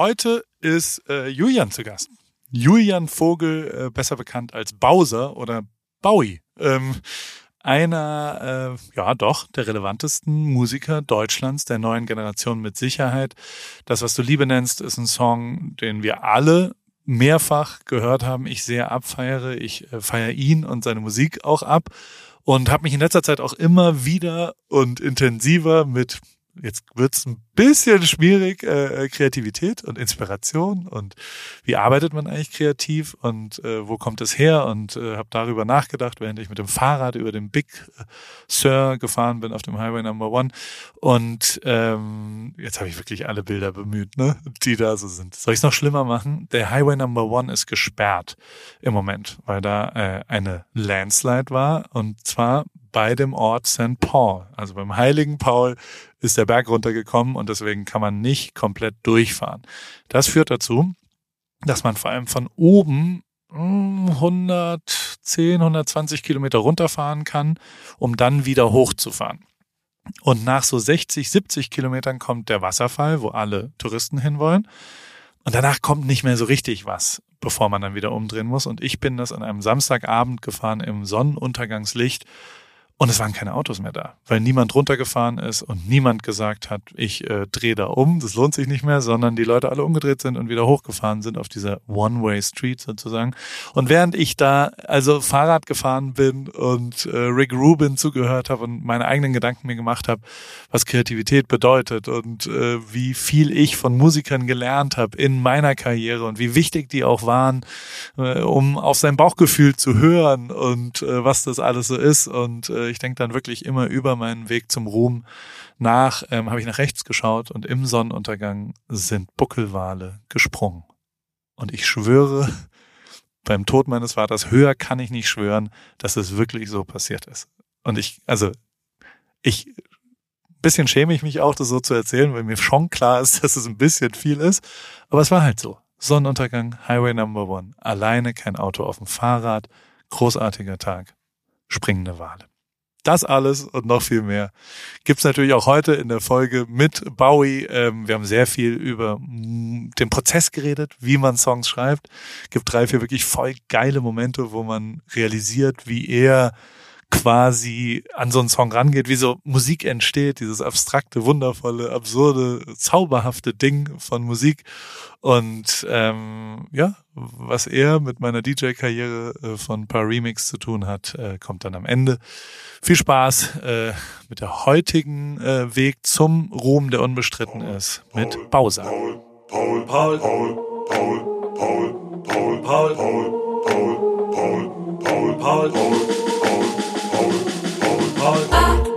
Heute ist äh, Julian zu Gast. Julian Vogel, äh, besser bekannt als Bowser oder Bowie. Ähm, einer, äh, ja doch, der relevantesten Musiker Deutschlands, der neuen Generation mit Sicherheit. Das, was du Liebe nennst, ist ein Song, den wir alle mehrfach gehört haben. Ich sehr abfeiere. Ich äh, feiere ihn und seine Musik auch ab und habe mich in letzter Zeit auch immer wieder und intensiver mit jetzt wird's ein bisschen schwierig, äh, Kreativität und Inspiration und wie arbeitet man eigentlich kreativ und äh, wo kommt es her und äh, habe darüber nachgedacht, während ich mit dem Fahrrad über den Big Sur gefahren bin auf dem Highway Number One und ähm, jetzt habe ich wirklich alle Bilder bemüht, ne, die da so sind. Soll ich es noch schlimmer machen? Der Highway Number One ist gesperrt im Moment, weil da äh, eine Landslide war und zwar bei dem Ort St. Paul. Also beim heiligen Paul ist der Berg runtergekommen und deswegen kann man nicht komplett durchfahren. Das führt dazu, dass man vor allem von oben 110, hm, 120 Kilometer runterfahren kann, um dann wieder hochzufahren. Und nach so 60, 70 Kilometern kommt der Wasserfall, wo alle Touristen hinwollen. Und danach kommt nicht mehr so richtig was, bevor man dann wieder umdrehen muss. Und ich bin das an einem Samstagabend gefahren im Sonnenuntergangslicht und es waren keine Autos mehr da, weil niemand runtergefahren ist und niemand gesagt hat, ich äh, drehe da um, das lohnt sich nicht mehr, sondern die Leute alle umgedreht sind und wieder hochgefahren sind auf dieser One-Way-Street sozusagen. Und während ich da also Fahrrad gefahren bin und äh, Rick Rubin zugehört habe und meine eigenen Gedanken mir gemacht habe, was Kreativität bedeutet und äh, wie viel ich von Musikern gelernt habe in meiner Karriere und wie wichtig die auch waren, äh, um auf sein Bauchgefühl zu hören und äh, was das alles so ist und äh, ich denke dann wirklich immer über meinen Weg zum Ruhm nach, ähm, habe ich nach rechts geschaut und im Sonnenuntergang sind Buckelwale gesprungen. Und ich schwöre, beim Tod meines Vaters, höher kann ich nicht schwören, dass es wirklich so passiert ist. Und ich, also, ich, bisschen schäme ich mich auch, das so zu erzählen, weil mir schon klar ist, dass es ein bisschen viel ist. Aber es war halt so. Sonnenuntergang, Highway Number One, alleine kein Auto auf dem Fahrrad, großartiger Tag, springende Wale. Das alles und noch viel mehr gibt's natürlich auch heute in der Folge mit Bowie. Ähm, wir haben sehr viel über mm, den Prozess geredet, wie man Songs schreibt. Gibt drei, vier wirklich voll geile Momente, wo man realisiert, wie er quasi an so einen Song rangeht, wie so Musik entsteht, dieses abstrakte, wundervolle, absurde, zauberhafte Ding von Musik. Und ähm, ja, was er mit meiner DJ-Karriere äh, von paar Remix zu tun hat, äh, kommt dann am Ende. Viel Spaß äh, mit der heutigen äh, Weg zum Ruhm, der unbestritten ist, mit Bowser. Paul, Paul, Paul, Paul, Paul, Paul, Paul, Paul, Paul, Paul, Paul, Paul, Paul, Paul. All ah.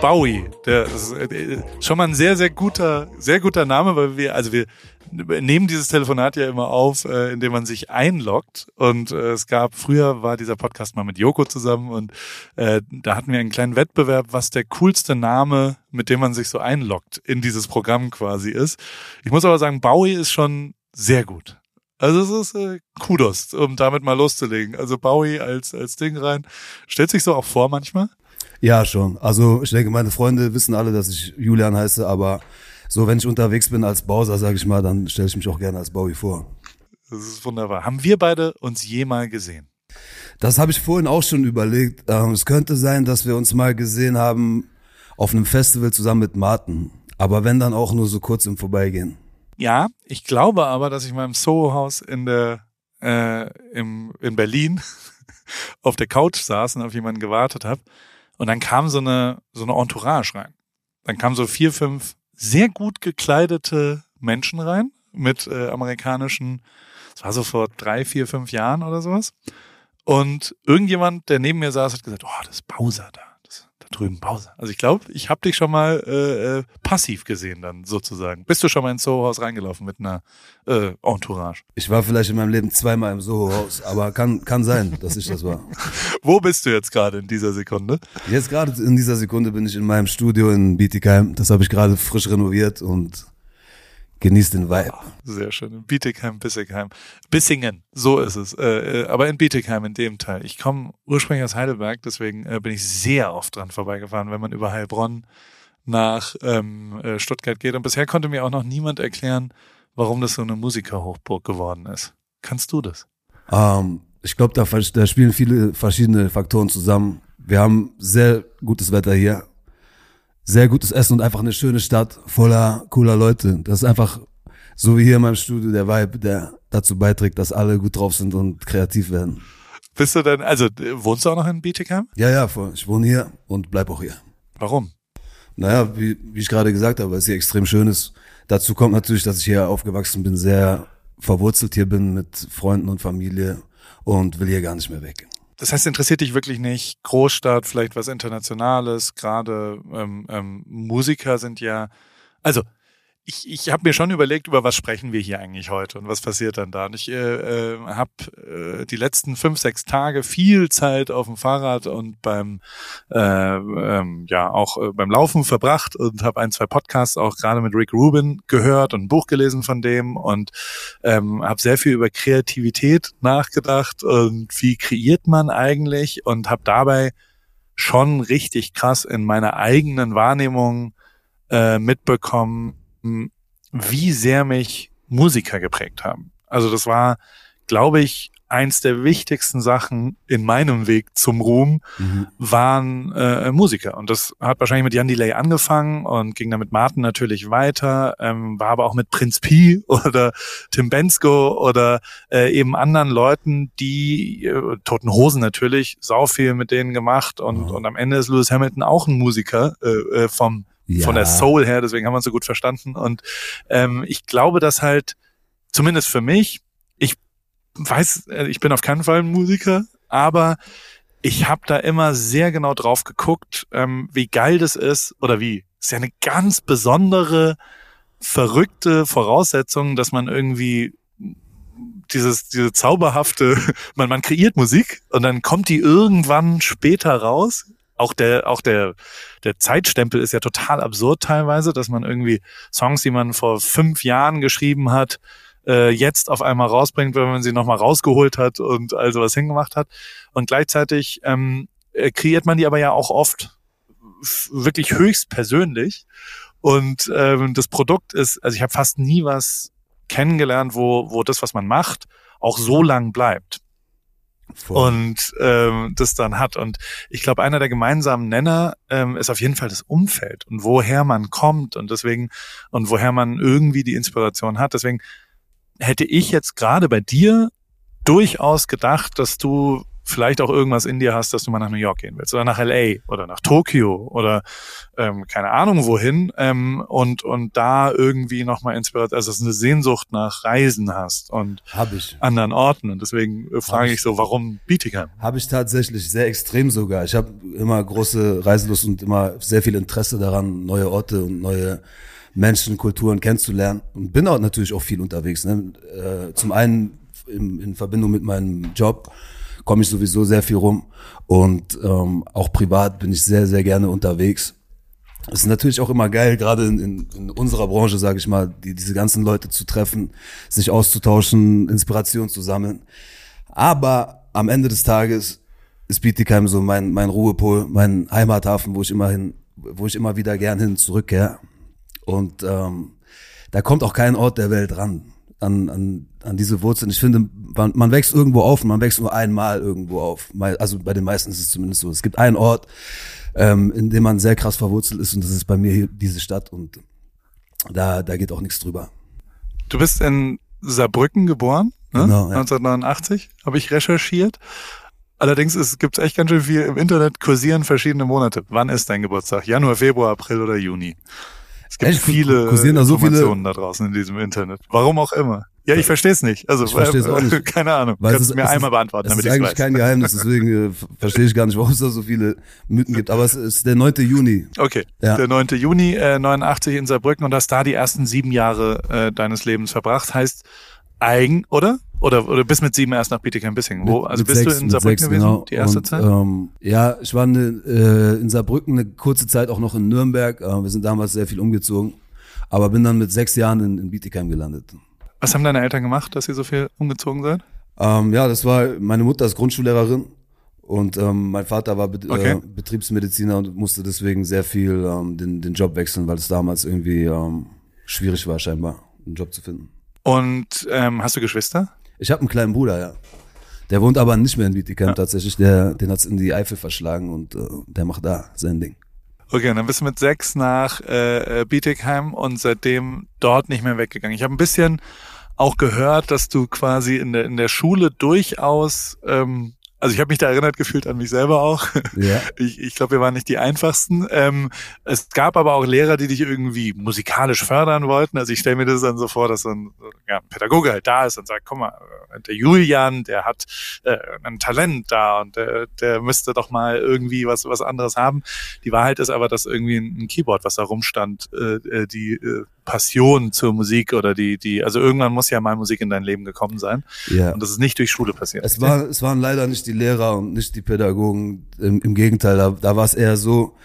Bowie. Der ist äh, schon mal ein sehr, sehr guter, sehr guter Name, weil wir, also wir nehmen dieses Telefonat ja immer auf, äh, indem man sich einloggt. Und äh, es gab, früher war dieser Podcast mal mit Joko zusammen und äh, da hatten wir einen kleinen Wettbewerb, was der coolste Name, mit dem man sich so einloggt in dieses Programm quasi ist. Ich muss aber sagen, Bowie ist schon sehr gut. Also es ist äh, Kudos, um damit mal loszulegen. Also Bowie als als Ding rein. Stellt sich so auch vor manchmal? Ja, schon. Also ich denke, meine Freunde wissen alle, dass ich Julian heiße, aber so, wenn ich unterwegs bin als Bowser, sage ich mal, dann stelle ich mich auch gerne als Bowie vor. Das ist wunderbar. Haben wir beide uns je mal gesehen? Das habe ich vorhin auch schon überlegt. Ähm, es könnte sein, dass wir uns mal gesehen haben auf einem Festival zusammen mit Martin. Aber wenn dann auch nur so kurz im Vorbeigehen. Ja, ich glaube aber, dass ich mal im Soho-Haus in der äh, im, in Berlin auf der Couch saß und auf jemanden gewartet habe und dann kam so eine, so eine Entourage rein. Dann kamen so vier, fünf sehr gut gekleidete Menschen rein mit äh, amerikanischen, das war so vor drei, vier, fünf Jahren oder sowas. Und irgendjemand, der neben mir saß, hat gesagt, oh, das ist Bowser da drüben Pause. Also ich glaube, ich habe dich schon mal äh, äh, passiv gesehen dann sozusagen. Bist du schon mal ins Soho-Haus reingelaufen mit einer äh, Entourage? Ich war vielleicht in meinem Leben zweimal im Soho-Haus, aber kann, kann sein, dass ich das war. Wo bist du jetzt gerade in dieser Sekunde? Jetzt gerade in dieser Sekunde bin ich in meinem Studio in Bietigheim. Das habe ich gerade frisch renoviert und genießt den Vibe. Sehr schön. In Bietigheim, Bissingheim. Bissingen, so ist es. Äh, äh, aber in Bietigheim, in dem Teil. Ich komme ursprünglich aus Heidelberg, deswegen äh, bin ich sehr oft dran vorbeigefahren, wenn man über Heilbronn nach ähm, äh, Stuttgart geht. Und bisher konnte mir auch noch niemand erklären, warum das so eine Musikerhochburg geworden ist. Kannst du das? Ähm, ich glaube, da, da spielen viele verschiedene Faktoren zusammen. Wir haben sehr gutes Wetter hier, sehr gutes Essen und einfach eine schöne Stadt voller cooler Leute. Das ist einfach so wie hier in meinem Studio der Vibe, der dazu beiträgt, dass alle gut drauf sind und kreativ werden. Bist du denn, also wohnst du auch noch in Bietigheim? Ja, ja, voll. ich wohne hier und bleib auch hier. Warum? Naja, wie, wie ich gerade gesagt habe, weil es hier extrem schön ist. Dazu kommt natürlich, dass ich hier aufgewachsen bin, sehr verwurzelt hier bin mit Freunden und Familie und will hier gar nicht mehr weg. Das heißt, interessiert dich wirklich nicht Großstadt, vielleicht was Internationales, gerade ähm, ähm, Musiker sind ja, also ich, ich habe mir schon überlegt, über was sprechen wir hier eigentlich heute und was passiert dann da. Und ich äh, äh, habe äh, die letzten fünf, sechs Tage viel Zeit auf dem Fahrrad und beim äh, ähm, ja auch äh, beim Laufen verbracht und habe ein, zwei Podcasts auch gerade mit Rick Rubin gehört und ein Buch gelesen von dem und ähm, habe sehr viel über Kreativität nachgedacht und wie kreiert man eigentlich und habe dabei schon richtig krass in meiner eigenen Wahrnehmung äh, mitbekommen, wie sehr mich Musiker geprägt haben. Also das war, glaube ich, eins der wichtigsten Sachen in meinem Weg zum Ruhm mhm. waren äh, Musiker. Und das hat wahrscheinlich mit Jan Delay angefangen und ging dann mit Martin natürlich weiter, ähm, war aber auch mit Prinz P oder Tim Bensko oder äh, eben anderen Leuten, die, äh, Toten Hosen natürlich, sau viel mit denen gemacht und, mhm. und am Ende ist Lewis Hamilton auch ein Musiker äh, äh vom ja. von der Soul her, deswegen haben wir uns so gut verstanden. Und ähm, ich glaube, dass halt, zumindest für mich, ich weiß, äh, ich bin auf keinen Fall ein Musiker, aber ich habe da immer sehr genau drauf geguckt, ähm, wie geil das ist oder wie. ist ja eine ganz besondere, verrückte Voraussetzung, dass man irgendwie dieses, diese zauberhafte, man, man kreiert Musik und dann kommt die irgendwann später raus auch der, auch der, der Zeitstempel ist ja total absurd teilweise, dass man irgendwie Songs, die man vor fünf Jahren geschrieben hat, äh, jetzt auf einmal rausbringt, wenn man sie nochmal rausgeholt hat und all sowas hingemacht hat. Und gleichzeitig ähm, äh, kreiert man die aber ja auch oft wirklich höchst persönlich. Und ähm, das Produkt ist, also ich habe fast nie was kennengelernt, wo, wo das, was man macht, auch so lang bleibt. Voll. und ähm, das dann hat. Und ich glaube, einer der gemeinsamen Nenner ähm, ist auf jeden Fall das Umfeld und woher man kommt und deswegen und woher man irgendwie die Inspiration hat. Deswegen hätte ich jetzt gerade bei dir durchaus gedacht, dass du vielleicht auch irgendwas in dir hast, dass du mal nach New York gehen willst oder nach LA oder nach Tokio oder ähm, keine Ahnung wohin ähm, und und da irgendwie nochmal inspiriert, also dass du eine Sehnsucht nach Reisen hast und anderen Orten und deswegen äh, frage ich, ich so, warum Bietigheim? Habe ich tatsächlich sehr extrem sogar. Ich habe immer große Reiselust und immer sehr viel Interesse daran, neue Orte und neue Menschen, Kulturen kennenzulernen und bin auch natürlich auch viel unterwegs. Ne? Äh, zum einen in, in Verbindung mit meinem Job komme ich sowieso sehr viel rum und ähm, auch privat bin ich sehr, sehr gerne unterwegs. Es ist natürlich auch immer geil, gerade in, in, in unserer Branche, sage ich mal, die, diese ganzen Leute zu treffen, sich auszutauschen, Inspiration zu sammeln. Aber am Ende des Tages ist Bietigheim so mein, mein Ruhepol, mein Heimathafen, wo ich immer hin, wo ich immer wieder gern hin zurückkehre. Und ähm, da kommt auch kein Ort der Welt ran an, an, an diese Wurzeln. Ich finde, man, man wächst irgendwo auf und man wächst nur einmal irgendwo auf. Also bei den meisten ist es zumindest so. Es gibt einen Ort, ähm, in dem man sehr krass verwurzelt ist und das ist bei mir hier diese Stadt und da, da geht auch nichts drüber. Du bist in Saarbrücken geboren, ne? genau, ja. 1989, habe ich recherchiert. Allerdings es gibt echt ganz schön viel im Internet kursieren verschiedene Monate. Wann ist dein Geburtstag? Januar, Februar, April oder Juni? Es gibt Echt? viele da so Informationen viele? da draußen in diesem Internet. Warum auch immer. Ja, ich verstehe es nicht. Also, ich verstehe es auch nicht. keine Ahnung. Weil Kannst es, mir einmal beantworten, damit ich es weiß. Es ist eigentlich kein Geheimnis, deswegen äh, verstehe ich gar nicht, warum es da so viele Mythen gibt. Aber es ist der 9. Juni. Okay, ja. der 9. Juni äh, 89 in Saarbrücken und hast da die ersten sieben Jahre äh, deines Lebens verbracht. Heißt, eigen, oder? Oder, oder bis mit sieben erst nach Bietigheim-Bissingen? Wo? Also bist sechs, du in Saarbrücken sechs, gewesen, genau. die erste und, Zeit? Ähm, ja, ich war eine, äh, in Saarbrücken eine kurze Zeit auch noch in Nürnberg. Äh, wir sind damals sehr viel umgezogen. Aber bin dann mit sechs Jahren in, in Bietigheim gelandet. Was haben deine Eltern gemacht, dass ihr so viel umgezogen seid? Ähm, ja, das war, meine Mutter ist Grundschullehrerin und ähm, mein Vater war Be Okay. äh, Betriebsmediziner und musste deswegen sehr viel ähm, den, den Job wechseln, weil es damals irgendwie ähm, schwierig war, scheinbar, einen Job zu finden. Und ähm, hast du Geschwister? Ich habe einen kleinen Bruder, ja. Der wohnt aber nicht mehr in Bietigheim tatsächlich. Der, den hat's in die Eifel verschlagen und äh, der macht da sein Ding. Okay, und dann bist du mit sechs nach äh, Bietigheim und seitdem dort nicht mehr weggegangen. Ich habe ein bisschen auch gehört, dass du quasi in der, in der Schule durchaus, ähm, also ich habe mich da erinnert gefühlt an mich selber auch. Ja. Ich, ich glaube, wir waren nicht die einfachsten. Ähm, es gab aber auch Lehrer, die dich irgendwie musikalisch fördern wollten. Also ich stelle mir das dann so vor, dass so ein, ja, ein Pädagoge halt da ist und sagt, guck mal, der Julian, der hat äh, ein Talent da und der, der müsste doch mal irgendwie was, was anderes haben. Die Wahrheit ist aber, dass irgendwie ein, ein Keyboard, was da rumstand, äh, äh, die äh, Passion zur Musik oder die, die, also irgendwann muss ja mal Musik in dein Leben gekommen sein. Ja. Und das ist nicht durch Schule passiert. Es, war, es waren leider nicht die Lehrer und nicht die Pädagogen. Im, im Gegenteil, da, da war es eher so,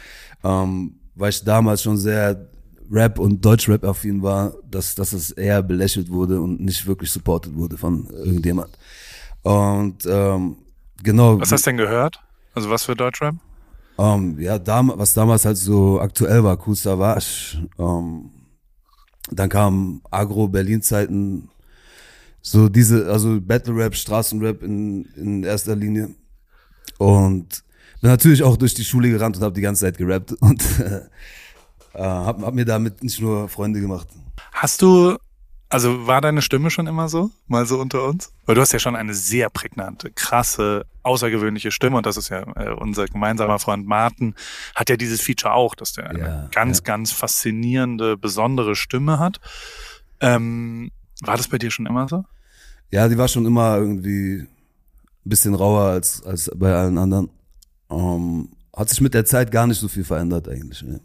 ähm, weil ich damals schon sehr Rap und Deutschrap affin war, dass, dass es eher belächelt wurde und nicht wirklich supported wurde von irgendjemand. Und ähm, genau. was hast du denn gehört? Also was für Deutschrap? Ähm, ja, dam was damals halt so aktuell war, Kool Savage. Ähm, dann kam Agro-Berlin-Zeiten. So diese, also Battle-Rap, Straßenrap in, in erster Linie. Und bin natürlich auch durch die Schule gerannt und habe die ganze Zeit gerappt und äh, hab, hab mir damit nicht nur Freunde gemacht. Hast du, also war deine Stimme schon immer so? Mal so unter uns? Weil du hast ja schon eine sehr prägnante, krasse, außergewöhnliche Stimme und das ist ja äh, unser gemeinsamer Freund Martin, hat ja dieses Feature auch, dass der eine Ja, ganz, ja. ganz faszinierende, besondere Stimme hat. Ähm, war das bei dir schon immer so? Ja, die war schon immer irgendwie ein bisschen rauer als, als bei allen anderen. Ähm, hat sich mit der Zeit gar nicht so viel verändert eigentlich. Ne?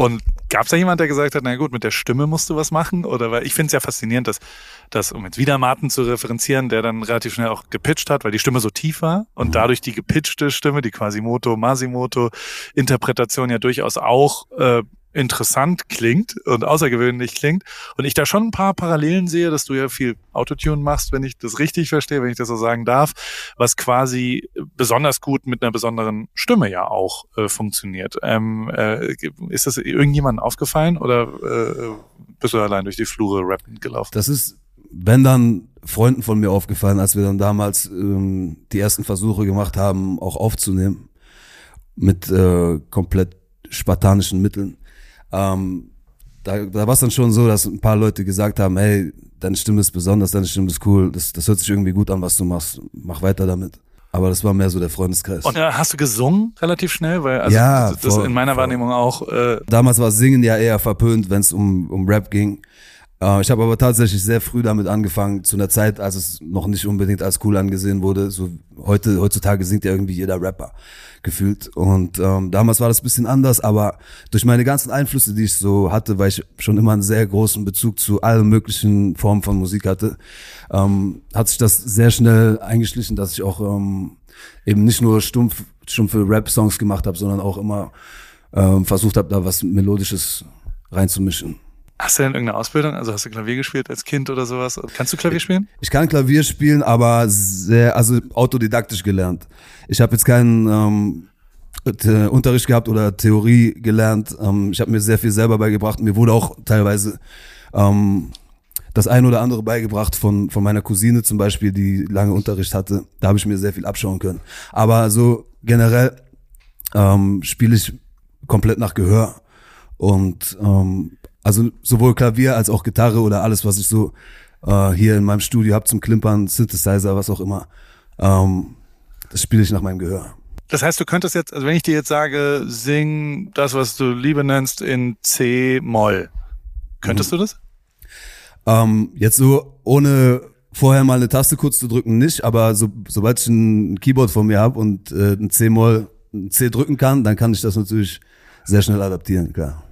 Und gab es da jemand, der gesagt hat, na gut, mit der Stimme musst du was machen? Oder weil ich finde es ja faszinierend, dass, dass, um jetzt wieder Martin zu referenzieren, der dann relativ schnell auch gepitcht hat, weil die Stimme so tief war und dadurch die gepitchte Stimme, die Quasimoto, Masimoto Interpretation ja durchaus auch äh, interessant klingt und außergewöhnlich klingt. Und ich da schon ein paar Parallelen sehe, dass du ja viel Autotune machst, wenn ich das richtig verstehe, wenn ich das so sagen darf, was quasi besonders gut mit einer besonderen Stimme ja auch äh, funktioniert. Ähm, äh, ist das irgendjemandem aufgefallen oder äh, bist du allein durch die Flure rappend gelaufen? Das ist, wenn dann Freunden von mir aufgefallen, als wir dann damals ähm, die ersten Versuche gemacht haben, auch aufzunehmen mit äh, komplett spartanischen Mitteln. Ähm, da da war es dann schon so, dass ein paar Leute gesagt haben, hey, deine Stimme ist besonders, deine Stimme ist cool, das, das hört sich irgendwie gut an, was du machst, mach weiter damit. Aber das war mehr so der Freundeskreis. Und äh, hast du gesungen relativ schnell? Weil also Ja, das, das voll, in meiner voll. Wahrnehmung auch äh, Damals war Singen ja eher verpönt, wenn es um, um Rap ging. Äh, ich habe aber tatsächlich sehr früh damit angefangen, zu einer Zeit, als es noch nicht unbedingt als cool angesehen wurde. So heute, heutzutage singt ja irgendwie jeder Rapper gefühlt. Und ähm, damals war das ein bisschen anders, aber durch meine ganzen Einflüsse, die ich so hatte, weil ich schon immer einen sehr großen Bezug zu allen möglichen Formen von Musik hatte, ähm, hat sich das sehr schnell eingeschlichen, dass ich auch ähm, eben nicht nur stumpf, stumpfe Rap-Songs gemacht habe, sondern auch immer ähm, versucht habe, da was Melodisches reinzumischen. Hast du denn irgendeine Ausbildung? Also hast du Klavier gespielt als Kind oder sowas? Kannst du Klavier spielen? Ich kann Klavier spielen, aber sehr, also autodidaktisch gelernt. Ich habe jetzt keinen ähm, Unterricht gehabt oder Theorie gelernt. Ähm, ich habe mir sehr viel selber beigebracht. Mir wurde auch teilweise ähm, das ein oder andere beigebracht von, von meiner Cousine zum Beispiel, die lange Unterricht hatte. Da habe ich mir sehr viel abschauen können. Aber so generell ähm, spiele ich komplett nach Gehör. Und ähm, also sowohl Klavier als auch Gitarre oder alles, was ich so äh, hier in meinem Studio habe zum Klimpern, Synthesizer, was auch immer, ähm, das spiele ich nach meinem Gehör. Das heißt, du könntest jetzt, also wenn ich dir jetzt sage, sing das, was du Liebe nennst, in C-Moll, könntest du das? Ähm, jetzt so ohne vorher mal eine Taste kurz zu drücken nicht, aber so, sobald ich ein Keyboard vor mir habe und äh, ein C-Moll, ein C drücken kann, dann kann ich das natürlich sehr schnell adaptieren, klar.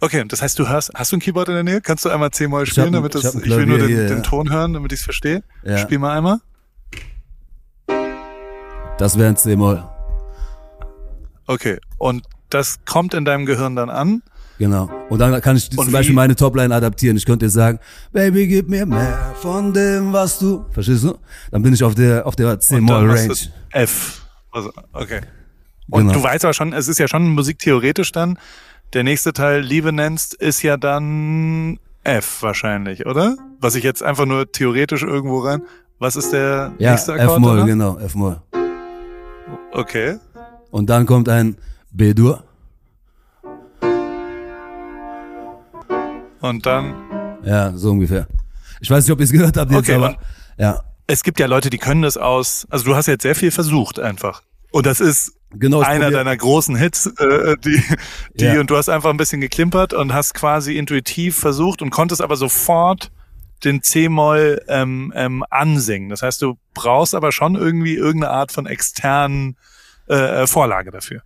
Okay, das heißt, du hörst, hast du ein Keyboard in der Nähe? Kannst du einmal hab spielen, ein- damit ich das, ich will nur den, hier, den. Ton hören, damit ich es verstehe? Ja. Spiel mal einmal. Das wäre ein C-Moll. Okay, und das kommt in deinem Gehirn dann an Genau. Und dann kann ich Und zum Beispiel meine Topline adaptieren. Ich könnte dir sagen, Baby, gib mir mehr von dem, was du. Verstehst du? Dann bin ich auf der auf der C-Moll-Range. F. Also, okay. Und Genau. du weißt aber schon, es ist ja schon musiktheoretisch dann. Der nächste Teil, Liebe nennst, ist ja dann F wahrscheinlich, oder? Was ich jetzt einfach nur theoretisch irgendwo rein. Was ist der Ja, nächste Akkord? F-Moll, genau, F-Moll. Okay. Und dann kommt ein B-Dur. Und dann, Ja, so ungefähr. Ich weiß nicht, ob ihr es gehört habt jetzt, Okay, aber und- ja, es gibt ja Leute, die können das aus, also du hast jetzt sehr viel versucht einfach. Und das ist genau. einer deiner großen Hits, äh, die, die Ja. und du hast einfach ein bisschen geklimpert und hast quasi intuitiv versucht und konntest aber sofort den C-Moll ähm, ähm, ansingen. Das heißt, du brauchst aber schon irgendwie irgendeine Art von externen äh, äh, Vorlage dafür.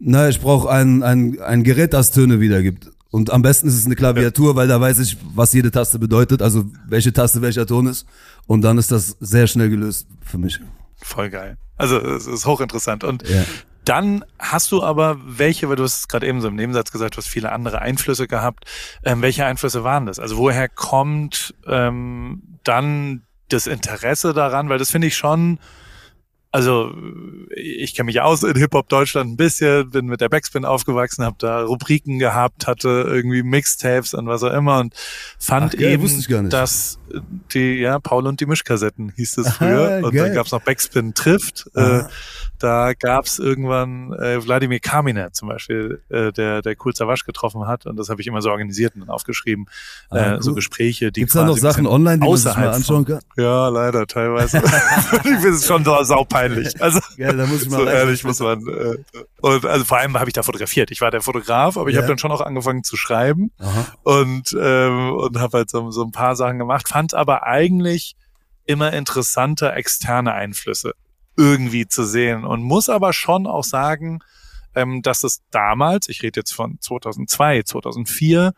Na, ich brauche ein, ein, ein Gerät, das Töne wiedergibt. Und am besten ist es eine Klaviatur, weil da weiß ich, was jede Taste bedeutet, also welche Taste welcher Ton ist. Und dann ist das sehr schnell gelöst für mich. Voll geil. Also es ist hochinteressant. Und Ja. Dann hast du aber welche, weil du hast es gerade eben so im Nebensatz gesagt, du hast viele andere Einflüsse gehabt. Ähm, welche Einflüsse waren das? Also woher kommt ähm, dann das Interesse daran? Weil das finde ich schon, also ich kenne mich aus in Hip-Hop Deutschland ein bisschen, bin mit der Backspin aufgewachsen, habe da Rubriken gehabt, hatte irgendwie Mixtapes und was auch immer und fand Ach, geil, eben, dass die, ja, Paul und die Mischkassetten hieß das Aha, früher. und geil. dann gab's noch Backspin trifft. Äh, Aha. Da gab's irgendwann äh, Wladimir Kaminer zum Beispiel, äh, der der Cool Savage getroffen hat und das habe ich immer so organisiert und aufgeschrieben. Ah, äh, So cool. Gespräche, die Gibt's da noch Sachen online, die man sich mal anschauen kann? von- Ja, leider teilweise. ich finde es schon so saupeinlich. Also Ja, da muss ich mal so ehrlich muss man. Äh, und also vor allem habe ich da fotografiert. Ich war der Fotograf, aber ich Ja. habe dann schon auch angefangen zu schreiben Aha. und ähm, und habe halt so, so ein paar Sachen gemacht. Fand aber eigentlich immer interessante externe Einflüsse irgendwie zu sehen und muss aber schon auch sagen, ähm, dass es damals, ich rede jetzt von 2002, 2004,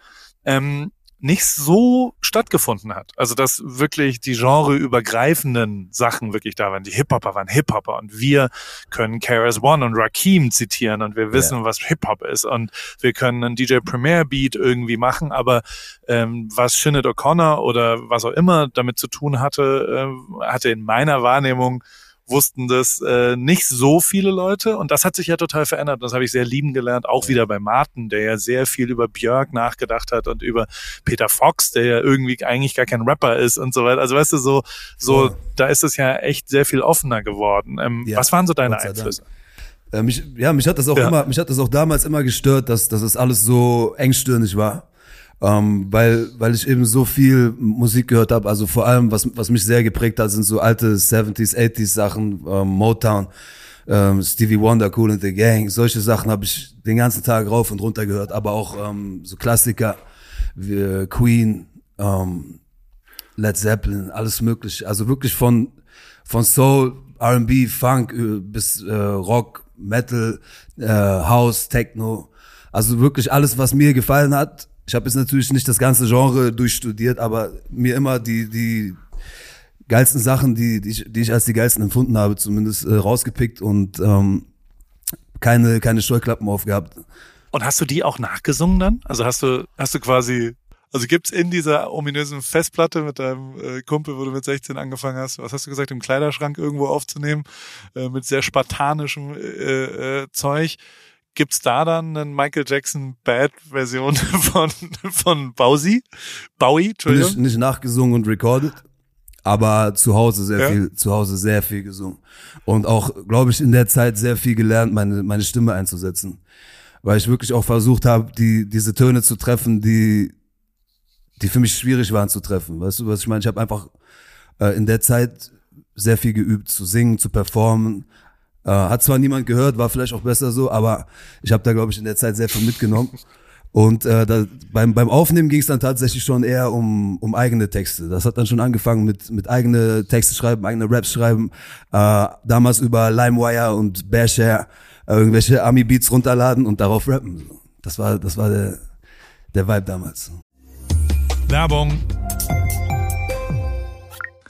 ähm, nicht so stattgefunden hat. Also dass wirklich die genreübergreifenden Sachen wirklich da waren. Die Hip-Hopper waren Hip-Hopper und wir können KRS One und Rakim zitieren und wir wissen, was Hip-Hop ist und wir können einen DJ Premier Beat irgendwie machen, aber ähm, was Shinnet O'Connor oder was auch immer damit zu tun hatte, äh, hatte in meiner Wahrnehmung wussten das äh, nicht so viele Leute und das hat sich ja total verändert. Das habe ich sehr lieben gelernt, auch wieder bei Martin, der ja sehr viel über Björk nachgedacht hat und über Peter Fox, der ja irgendwie eigentlich gar kein Rapper ist und so weiter. Also weißt du, so, so, Voll. da ist es ja echt sehr viel offener geworden. Ähm, Ja, was waren so deine Dank. Einflüsse? Äh, mich, ja, mich hat das auch Ja. immer, mich hat das auch damals immer gestört, dass, dass es alles so engstirnig war. Ähm, weil, weil ich eben so viel Musik gehört habe. Also vor allem, was, was mich sehr geprägt hat, sind so alte 70s, 80s Sachen, ähm, Motown, ähm, Stevie Wonder, Cool and the Gang. Solche Sachen habe ich den ganzen Tag rauf und runter gehört. Aber auch ähm, so Klassiker wie äh, Queen, ähm, Led Zeppelin, alles mögliche. Also wirklich von, von Soul, R&B, Funk äh, bis äh, Rock, Metal, äh, House, Techno. Also wirklich alles, was mir gefallen hat. Ich habe jetzt natürlich nicht das ganze Genre durchstudiert, aber mir immer die, die geilsten Sachen, die, die, ich, die ich als die geilsten empfunden habe, zumindest äh, rausgepickt und ähm, keine, keine Scheuklappen aufgehabt. Und hast du die auch nachgesungen dann? Also hast du, hast du quasi, also gibt's in dieser ominösen Festplatte mit deinem äh, Kumpel, wo du mit 16 angefangen hast, was hast du gesagt, im Kleiderschrank irgendwo aufzunehmen, äh, mit sehr spartanischem äh, äh, Zeug? Gibt's da dann eine Michael Jackson Bad Version von, von Bowsy? Bowie, Nicht, Entschuldigung. nicht nachgesungen und recorded, aber zu Hause sehr Ja. viel, zu Hause sehr viel gesungen. Und auch, glaube ich, in der Zeit sehr viel gelernt, meine, meine Stimme einzusetzen. Weil ich wirklich auch versucht habe, die, diese Töne zu treffen, die, die für mich schwierig waren zu treffen. Weißt du, was ich meine? Ich habe einfach äh, in der Zeit sehr viel geübt, zu singen, zu performen. Äh, hat zwar niemand gehört, war vielleicht auch besser so, aber ich habe da, glaube ich, in der Zeit sehr viel mitgenommen. Und äh, da, beim, beim Aufnehmen ging es dann tatsächlich schon eher um, um eigene Texte. Das hat dann schon angefangen mit, mit eigene Texte schreiben, eigene Raps schreiben. Äh, damals über LimeWire und Bearshare äh, irgendwelche Ami-Beats runterladen und darauf rappen. Das war, das war der, der Vibe damals. Werbung.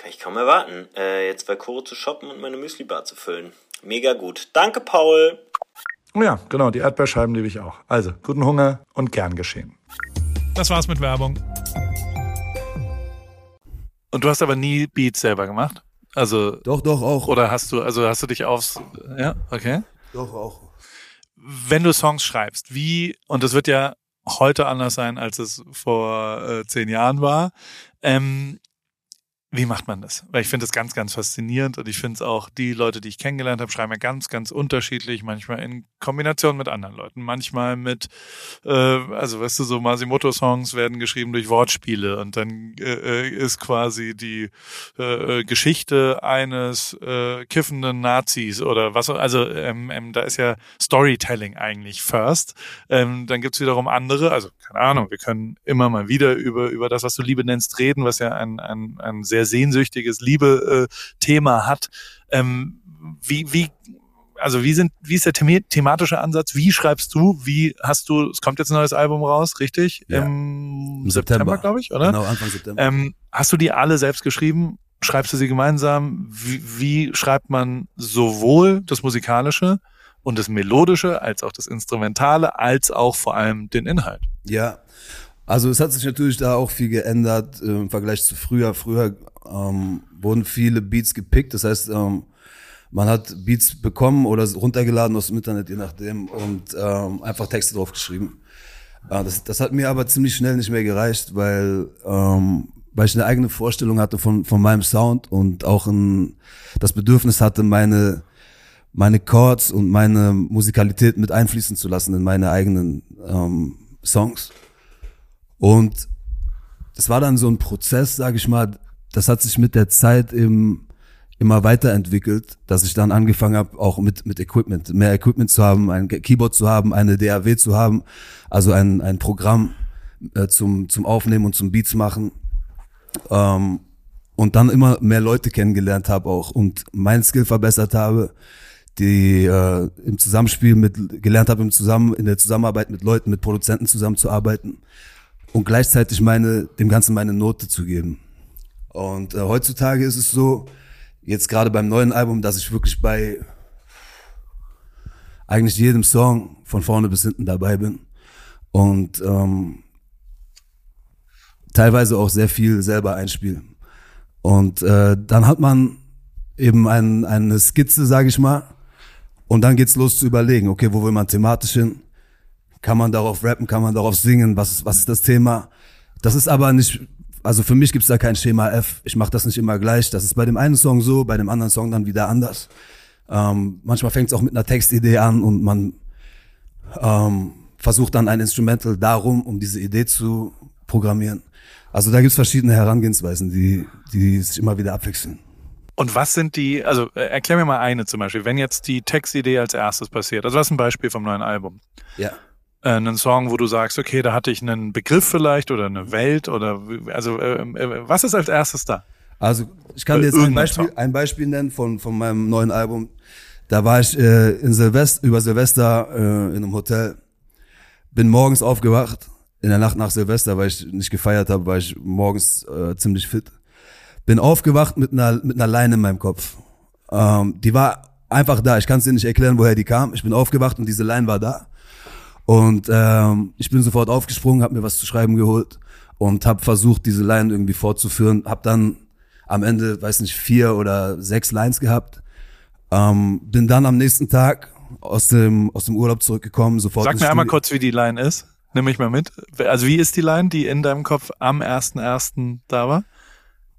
Kann ich kaum erwarten, äh, jetzt bei Koro zu shoppen und meine Müsli-Bar zu füllen. Mega gut. Danke, Paul. Oh ja, genau, die Erdbeerscheiben liebe ich auch. Also, guten Hunger und gern geschehen. Das war's mit Werbung. Und du hast aber nie Beats selber gemacht? Also. Doch, doch, auch. Oder hast du, also hast du dich aufs, ja, okay. Doch, auch. Wenn du Songs schreibst, wie, und das wird ja heute anders sein, als es vor äh, zehn Jahren war, ähm, wie macht man das? Weil ich finde das ganz, ganz faszinierend und ich finde es auch, die Leute, die ich kennengelernt habe, schreiben ja ganz, ganz unterschiedlich, manchmal in Kombination mit anderen Leuten, manchmal mit, äh, also weißt du, so Masimoto-Songs werden geschrieben durch Wortspiele und dann äh, ist quasi die äh, Geschichte eines äh, kiffenden Nazis oder was, also ähm, ähm, da ist ja Storytelling eigentlich first. Ähm, dann gibt's wiederum andere, also keine Ahnung, wir können immer mal wieder über, über das, was du Liebe nennst, reden, was ja ein, ein, ein sehr sehr sehnsüchtiges Liebe-Thema hat. Ähm, wie, wie, also wie sind, wie ist der thematische Ansatz? Wie schreibst du? Wie hast du, es kommt jetzt ein neues Album raus, richtig? Ja. Im, Im September, September glaube ich, oder? Genau, Anfang September. Ähm, hast du die alle selbst geschrieben? Schreibst du sie gemeinsam? Wie, wie schreibt man sowohl das Musikalische und das Melodische als auch das Instrumentale, als auch vor allem den Inhalt? Ja, also es hat sich natürlich da auch viel geändert äh, im Vergleich zu früher. Früher ähm, wurden viele Beats gepickt, das heißt, ähm, man hat Beats bekommen oder runtergeladen aus dem Internet, je nachdem, und ähm, einfach Texte drauf geschrieben. Äh, das, das hat mir aber ziemlich schnell nicht mehr gereicht, weil, ähm, weil ich eine eigene Vorstellung hatte von, von meinem Sound und auch ein, das Bedürfnis hatte, meine, meine Chords und meine Musikalität mit einfließen zu lassen in meine eigenen ähm, Songs. Und das war dann so ein Prozess, sage ich mal, das hat sich mit der Zeit eben immer weiterentwickelt, dass ich dann angefangen habe, auch mit, mit Equipment, mehr Equipment zu haben, ein Keyboard zu haben, eine DAW zu haben, also ein, ein Programm äh, zum, zum Aufnehmen und zum Beats machen. Ähm, und dann immer mehr Leute kennengelernt habe auch und mein Skill verbessert habe, die äh, im Zusammenspiel mit gelernt habe im Zusammen in der Zusammenarbeit mit Leuten, mit Produzenten zusammenzuarbeiten und gleichzeitig meine dem Ganzen meine Note zu geben. Und äh, heutzutage ist es so, jetzt gerade beim neuen Album, dass ich wirklich bei eigentlich jedem Song von vorne bis hinten dabei bin und ähm, teilweise auch sehr viel selber einspiele. Und äh, dann hat man eben ein, eine Skizze, sage ich mal, und dann geht's los zu überlegen, okay, wo will man thematisch hin? Kann man darauf rappen, kann man darauf singen, was, was ist das Thema? Das ist aber nicht also für mich gibt's da kein Schema F. Ich mache das nicht immer gleich. Das ist bei dem einen Song so, bei dem anderen Song dann wieder anders. Ähm, manchmal fängt's auch mit einer Textidee an und man ähm, versuche dann ein Instrumental darum, um diese Idee zu programmieren. Also da gibt's verschiedene Herangehensweisen, die, die sich immer wieder abwechseln. Und was sind die, also äh, erklär mir mal eine zum Beispiel, wenn jetzt die Textidee als erstes passiert. Also was ist ein Beispiel vom neuen Album? Ja. Äh, einen Song, wo du sagst, okay, da hatte ich einen Begriff vielleicht oder eine Welt oder also äh, äh, was ist als erstes da? Also ich kann dir jetzt ein Beispiel, ein Beispiel nennen von, von meinem neuen Album. Da war ich äh, in Silvester, über Silvester äh, in einem Hotel, bin morgens aufgewacht, in der Nacht nach Silvester, weil ich nicht gefeiert habe, war ich morgens äh, ziemlich fit. Bin aufgewacht mit einer, mit einer Leine in meinem Kopf. Ähm, die war einfach da. Ich kann es dir nicht erklären, woher die kam. Ich bin aufgewacht und diese Leine war da. Und ähm, ich bin sofort aufgesprungen, habe mir was zu schreiben geholt und habe versucht, diese Line irgendwie fortzuführen. Habe dann am Ende, weiß nicht, vier oder sechs Lines gehabt. Ähm, bin dann am nächsten Tag aus dem aus dem Urlaub zurückgekommen. Sofort. Sag mir einmal kurz, wie die Line ist. Nimm mich mal mit. Also wie ist die Line, die in deinem Kopf am ersten ersten da war?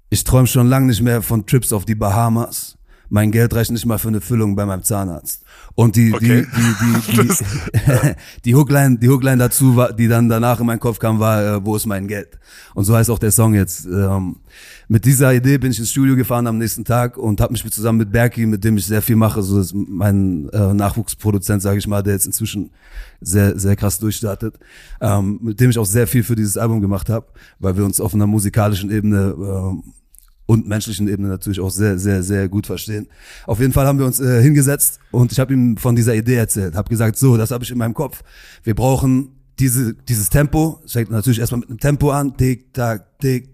Ich träume schon lange nicht mehr von Trips auf die Bahamas. Mein Geld reicht nicht mal für eine Füllung bei meinem Zahnarzt. Und die, okay. die, die, die, die, die, Hookline, die Hookline dazu, war, die dann danach in meinen Kopf kam, war, äh, wo ist mein Geld? Und so heißt auch der Song jetzt. Ähm, mit dieser Idee bin ich ins Studio gefahren am nächsten Tag und habe mich zusammen mit Berki, mit dem ich sehr viel mache, so ist mein äh, Nachwuchsproduzent, sage ich mal, der jetzt inzwischen sehr sehr krass durchstartet, ähm, mit dem ich auch sehr viel für dieses Album gemacht habe, weil wir uns auf einer musikalischen Ebene äh, und menschlichen Ebene natürlich auch sehr, sehr, sehr gut verstehen. Auf jeden Fall haben wir uns äh, hingesetzt und ich habe ihm von dieser Idee erzählt. Habe gesagt, so, das habe ich in meinem Kopf. Wir brauchen diese, dieses Tempo. Es fängt natürlich erstmal mit einem Tempo an, tick, tack, tick.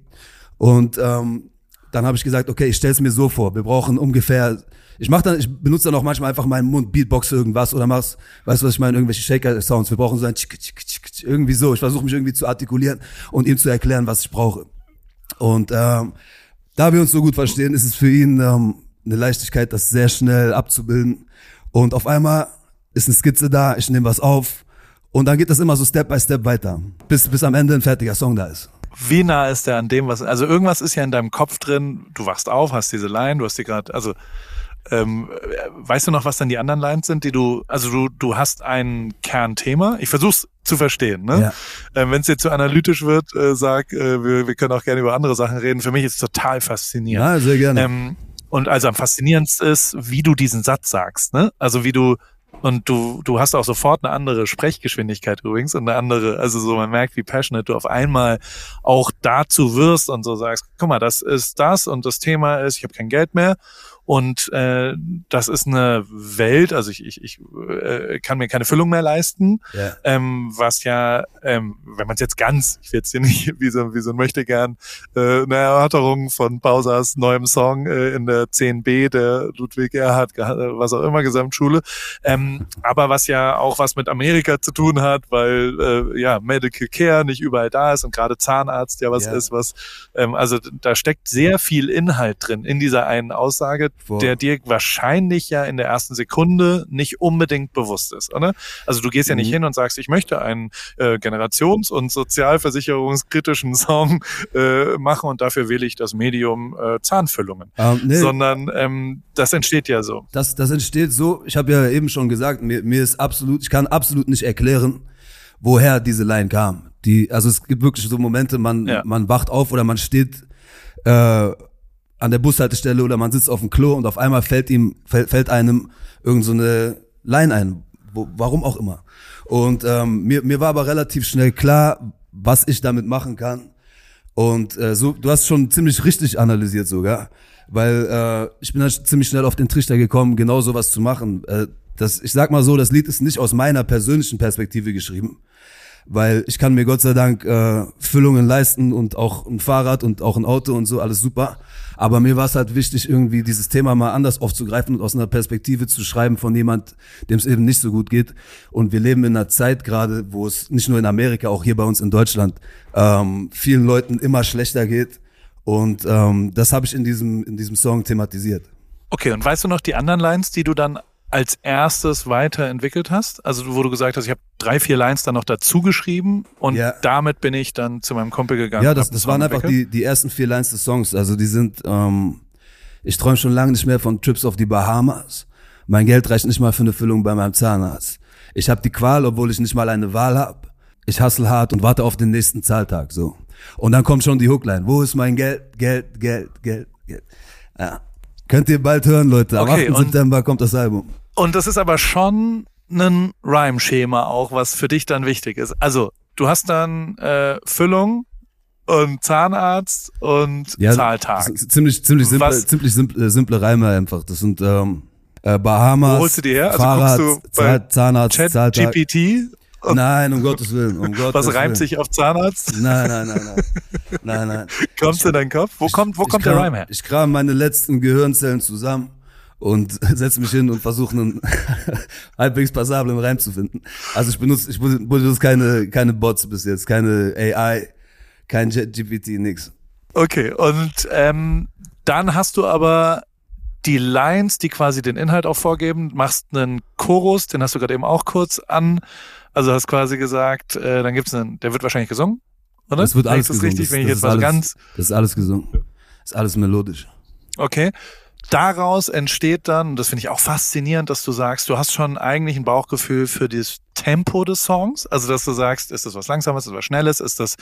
Und ähm, dann habe ich gesagt, okay, ich stelle es mir so vor. Wir brauchen ungefähr ich mach dann, ich benutze dann auch manchmal einfach meinen Mund, Beatbox irgendwas oder mach's, weißt du, was ich meine, irgendwelche Shaker-Sounds. Wir brauchen so ein tschik, tschik, tschik, irgendwie so. Ich versuche mich irgendwie zu artikulieren und ihm zu erklären, was ich brauche. Und ähm, da wir uns so gut verstehen, ist es für ihn ähm, eine Leichtigkeit, das sehr schnell abzubilden. Und auf einmal ist eine Skizze da, ich nehme was auf und dann geht das immer so Step by Step weiter, bis, bis am Ende ein fertiger Song da ist. Wie nah ist der an dem, was, also irgendwas ist ja in deinem Kopf drin, du wachst auf, hast diese Line, du hast die gerade, also ähm, weißt du noch, was dann die anderen Lines sind, die du, also du, du hast ein Kernthema. Ich versuch's zu verstehen. Ne? Ja. Ähm, Wenn es jetzt zu analytisch wird, äh, sag, äh, wir, wir können auch gerne über andere Sachen reden. Für mich ist es total faszinierend. Ja, sehr gerne. Ähm, und also am faszinierendsten ist, wie du diesen Satz sagst. Ne? Also wie du und du, du hast auch sofort eine andere Sprechgeschwindigkeit übrigens und eine andere, also so man merkt, wie passionate du auf einmal auch dazu wirst und so sagst, guck mal, das ist das und das Thema ist, ich habe kein Geld mehr und äh, das ist eine Welt, also ich, ich, ich äh, kann mir keine Füllung mehr leisten, yeah. ähm, was ja, ähm, wenn man es jetzt ganz, ich will jetzt hier nicht wie so, wie so ein möchte gern äh, eine Erörterung von Pausas neuem Song äh, in der 10b der Ludwig Erhard, was auch immer, Gesamtschule, ähm, aber was ja auch was mit Amerika zu tun hat, weil äh, ja Medical Care nicht überall da ist und gerade Zahnarzt ja was yeah. ist, was, ähm, also da steckt sehr viel Inhalt drin in dieser einen Aussage, Boah. der dir wahrscheinlich ja in der ersten Sekunde nicht unbedingt bewusst ist, oder? Also du gehst ja nicht mhm. hin und sagst, ich möchte einen äh, generations- und sozialversicherungskritischen Song äh, machen und dafür wähle ich das Medium äh, Zahnfüllungen. Um, nee. Sondern ähm, das entsteht ja so. Das, das entsteht so, ich habe ja eben schon gesagt, mir, mir ist absolut, ich kann absolut nicht erklären, woher diese Line kam. Die, also es gibt wirklich so Momente, man, ja. man wacht auf oder man steht äh, an der Bushaltestelle oder man sitzt auf dem Klo und auf einmal fällt ihm, fällt, einem irgend so Line ein. Wo, warum auch immer. Und ähm, mir, mir war aber relativ schnell klar, was ich damit machen kann. Und äh, so, du hast schon ziemlich richtig analysiert sogar, weil äh, ich bin dann ziemlich schnell auf den Trichter gekommen, genau sowas zu machen. Äh, das, ich sag mal so, das Lied ist nicht aus meiner persönlichen Perspektive geschrieben, weil ich kann mir Gott sei Dank äh, Füllungen leisten und auch ein Fahrrad und auch ein Auto und so, alles super. Aber mir war es halt wichtig, irgendwie dieses Thema mal anders aufzugreifen und aus einer Perspektive zu schreiben von jemand, dem es eben nicht so gut geht. Und wir leben in einer Zeit gerade, wo es nicht nur in Amerika, auch hier bei uns in Deutschland, ähm, vielen Leuten immer schlechter geht. Und ähm, das habe ich in diesem, in diesem Song thematisiert. Okay, und weißt du noch die anderen Lines, die du dann als erstes weiterentwickelt hast? Also wo du gesagt hast, ich habe drei, vier Lines dann noch dazu geschrieben und ja. damit bin ich dann zu meinem Kumpel gegangen. Ja, das, das waren einfach die, die ersten vier Lines des Songs. Also die sind, ähm, ich träume schon lange nicht mehr von Trips auf die Bahamas. Mein Geld reicht nicht mal für eine Füllung bei meinem Zahnarzt. Ich habe die Qual, obwohl ich nicht mal eine Wahl habe. Ich hustle hart und warte auf den nächsten Zahltag, so. Und dann kommt schon die Hookline. Wo ist mein Geld? Geld, Geld, Geld, Geld. Ja. Könnt ihr bald hören, Leute. Am Okay, 8. und- September kommt das Album. Und das ist aber schon ein Rhyme-Schema auch, was für dich dann wichtig ist. Also, du hast dann äh, Füllung und Zahnarzt und Zahltag. das ist Ziemlich, ziemlich simple, Was- ziemlich simple, simple Reime einfach. Das sind ähm, äh, Bahamas, Wo holst du die her? Also Fahrrad, guckst du bei Zahnarzt, Chat Zahltag. GPT, Nein, um Gottes Willen, um Gottes was Willen. reimt sich auf Zahnarzt? Nein, nein, nein, nein. nein, nein. Kommt's in deinen Kopf? Wo kommt, wo Ich kommt kram, der Rhyme her? Ich kram meine letzten Gehirnzellen zusammen und setze mich hin und versuche einen halbwegs passablen Reim zu finden. Also ich benutze, ich benutze keine, keine Bots bis jetzt, keine AI, kein GPT, nix. Okay, und ähm, dann hast du aber die Lines, die quasi den Inhalt auch vorgeben, machst einen Chorus, den hast du gerade eben auch kurz an. Also hast quasi gesagt, äh, dann gibt's einen, der wird wahrscheinlich gesungen, oder? Das wird alles das gesungen. richtig, das, wenn ich jetzt ist mal alles, ganz, Das ist alles gesungen. Das ist alles melodisch. okay. Daraus entsteht dann, und das finde ich auch faszinierend, dass du sagst, du hast schon eigentlich ein Bauchgefühl für das Tempo des Songs. Also, dass du sagst, ist das was Langsames, ist das was Schnelles, ist das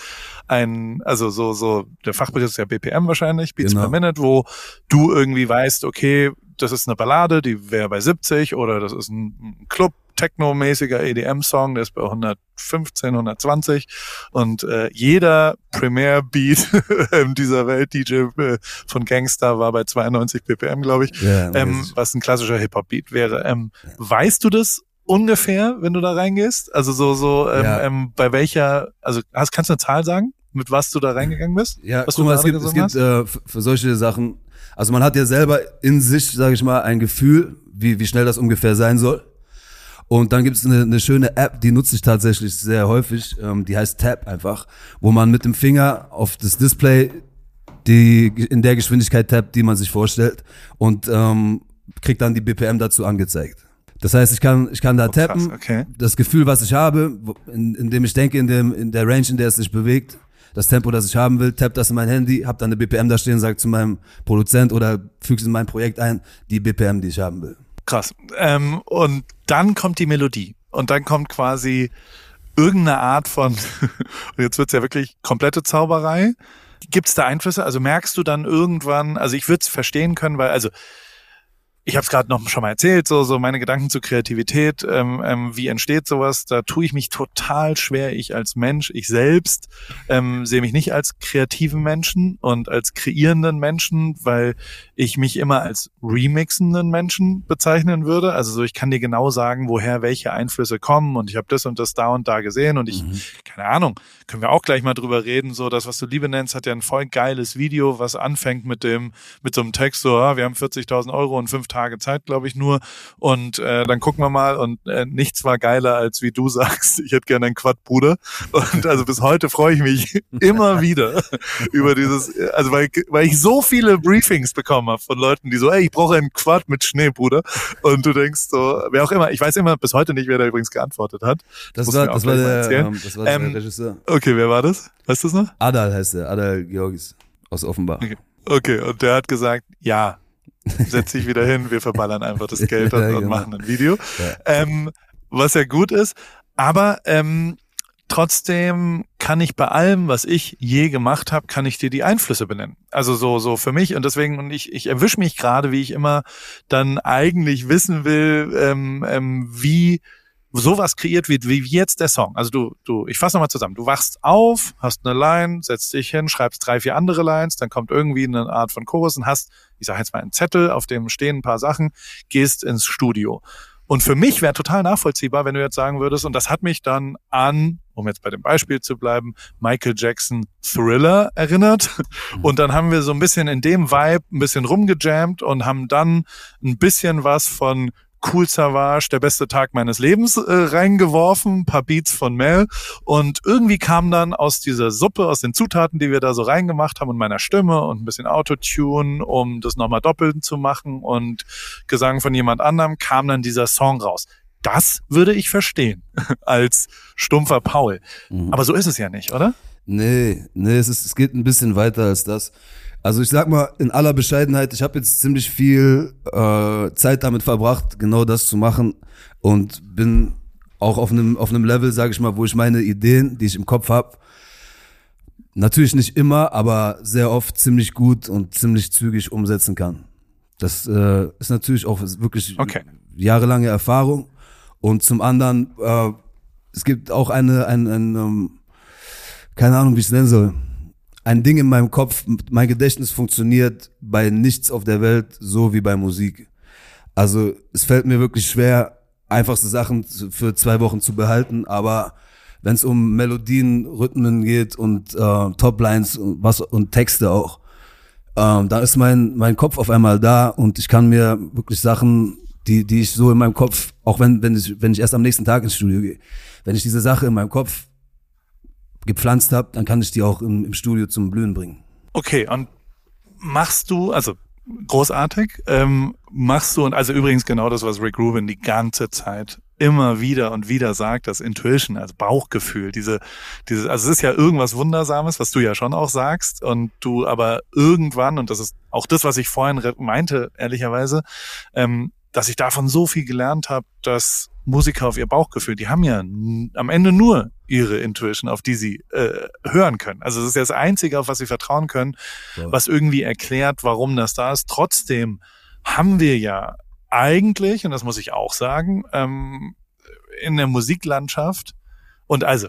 ein, also so, so, der Fachbegriff ist ja BPM wahrscheinlich, Beats Genau. per Minute, wo du irgendwie weißt, okay, das ist eine Ballade, die wäre bei 70 oder das ist ein Club, Techno-mäßiger EDM-Song, der ist bei 115, 120 und äh, jeder Premier-Beat in dieser Welt, DJ äh, von Gangster, war bei 92 BPM, glaube ich, Ja, ähm, was ein klassischer Hip-Hop-Beat wäre. Ähm, Weißt du das ungefähr, wenn du da reingehst? Also so, so ähm, Ja. ähm, bei welcher, also hast, kannst du eine Zahl sagen, mit was du da reingegangen bist? Ja, was guck mal, es gibt, es gibt äh, für solche Sachen, also man hat ja selber in sich, sage ich mal, ein Gefühl, wie, wie schnell das ungefähr sein soll. Und dann gibt es eine, eine schöne App, die nutze ich tatsächlich sehr häufig, ähm, die heißt Tap einfach, wo man mit dem Finger auf das Display die in der Geschwindigkeit tappt, die man sich vorstellt und ähm, kriegt dann die BPM dazu angezeigt. Das heißt, ich kann, ich kann da Oh, krass, tappen, okay. das Gefühl, was ich habe, in, in dem ich denke, in, dem, in der Range, in der es sich bewegt, das Tempo, das ich haben will, tapp das in mein Handy, hab dann eine BPM da stehen, sag zu meinem Produzent oder füg's in mein Projekt ein, die BPM, die ich haben will. Krass. Ähm, und dann kommt die Melodie. Und dann kommt quasi irgendeine Art von, jetzt wird's ja wirklich komplette Zauberei. Gibt's da Einflüsse? Also merkst du dann irgendwann, also ich würde es verstehen können, weil, also ich habe es gerade noch schon mal erzählt, so, so meine Gedanken zur Kreativität, ähm, ähm, wie entsteht sowas, da tue ich mich total schwer, ich als Mensch, ich selbst ähm, sehe mich nicht als kreativen Menschen und als kreierenden Menschen, weil ich mich immer als remixenden Menschen bezeichnen würde. Also so, ich kann dir genau sagen, woher welche Einflüsse kommen und ich habe das und das da und da gesehen und ich, keine Ahnung, können wir auch gleich mal drüber reden, so das, was du Liebe nennst, hat ja ein voll geiles Video, was anfängt mit dem, mit so einem Text, so, ah, wir haben 40.000 Euro und fünf Tage Zeit, glaube ich nur und äh, dann gucken wir mal und äh, nichts war geiler, als wie du sagst, ich hätte gerne einen Quad, Bruder und also bis heute freue ich mich immer wieder über dieses, also weil, weil ich so viele Briefings bekommen habe von Leuten, die so, ey, ich brauche einen Quad mit Schnee, Bruder und du denkst so, wer auch immer, ich weiß immer bis heute nicht, wer da übrigens geantwortet hat. Das war, das war der, ähm, das war Ähm, der Regisseur. Okay, wer war das? Weißt du es noch? Adal heißt der, Adal Georgis aus Offenbach. Okay. Okay, und der hat gesagt, ja, setz dich wieder hin, wir verballern einfach das Geld und, und genau. machen ein Video. Ähm, was ja gut ist, aber ähm, trotzdem kann ich bei allem, was ich je gemacht habe, kann ich dir die Einflüsse benennen. Also so so für mich und deswegen und ich ich erwische mich gerade, wie ich immer dann eigentlich wissen will, ähm, ähm, wie sowas kreiert wird, wie jetzt der Song. Also du, du, ich fasse nochmal zusammen. Du wachst auf, hast eine Line, setzt dich hin, schreibst drei, vier andere Lines, dann kommt irgendwie eine Art von Chorus und hast, ich sage jetzt mal einen Zettel, auf dem stehen ein paar Sachen, gehst ins Studio. Und für mich wäre total nachvollziehbar, wenn du jetzt sagen würdest, und das hat mich dann an, um jetzt bei dem Beispiel zu bleiben, Michael Jackson Thriller erinnert. Und dann haben wir so ein bisschen in dem Vibe ein bisschen rumgejammt und haben dann ein bisschen was von Cool Savage, der beste Tag meines Lebens äh, reingeworfen, ein paar Beats von Mel und irgendwie kam dann aus dieser Suppe, aus den Zutaten, die wir da so reingemacht haben und meiner Stimme und ein bisschen Autotune, um das nochmal doppelt zu machen und Gesang von jemand anderem, kam dann dieser Song raus. Das würde ich verstehen als stumpfer Paul. Mhm. Aber so ist es ja nicht, oder? Nee, nee, es, ist, es geht ein bisschen weiter als das. Also ich sag mal in aller Bescheidenheit, ich habe jetzt ziemlich viel äh, Zeit damit verbracht, genau das zu machen und bin auch auf einem, auf einem Level, sage ich mal, wo ich meine Ideen, die ich im Kopf habe, natürlich nicht immer, aber sehr oft ziemlich gut und ziemlich zügig umsetzen kann. Das äh, ist natürlich auch wirklich Okay. jahrelange Erfahrung. Und zum anderen, äh, es gibt auch eine, ein, ein ähm, keine Ahnung, wie ich es nennen soll, ein Ding in meinem Kopf, mein Gedächtnis funktioniert bei nichts auf der Welt so wie bei Musik. Also es fällt mir wirklich schwer, einfachste Sachen für zwei Wochen zu behalten, aber wenn es um Melodien, Rhythmen geht und äh, Toplines und was und Texte auch, ähm, da ist mein mein Kopf auf einmal da und ich kann mir wirklich Sachen, die die ich so in meinem Kopf, auch wenn wenn ich wenn ich erst am nächsten Tag ins Studio gehe, wenn ich diese Sache in meinem Kopf gepflanzt habe, dann kann ich die auch im, im Studio zum Blühen bringen. Okay, und machst du, also großartig, ähm, machst du, und also übrigens genau das, was Rick Rubin die ganze Zeit immer wieder und wieder sagt, das Intuition, also Bauchgefühl, diese, diese, also es ist ja irgendwas Wundersames, was du ja schon auch sagst, und du aber irgendwann, und das ist auch das, was ich vorhin meinte, ehrlicherweise, ähm, dass ich davon so viel gelernt habe, dass Musiker auf ihr Bauchgefühl, die haben ja am Ende nur ihre Intuition, auf die sie äh, hören können. Also es ist ja das Einzige, auf was sie vertrauen können, Voll. was irgendwie erklärt, warum das da ist. Trotzdem haben wir ja eigentlich, und das muss ich auch sagen, ähm, in der Musiklandschaft und also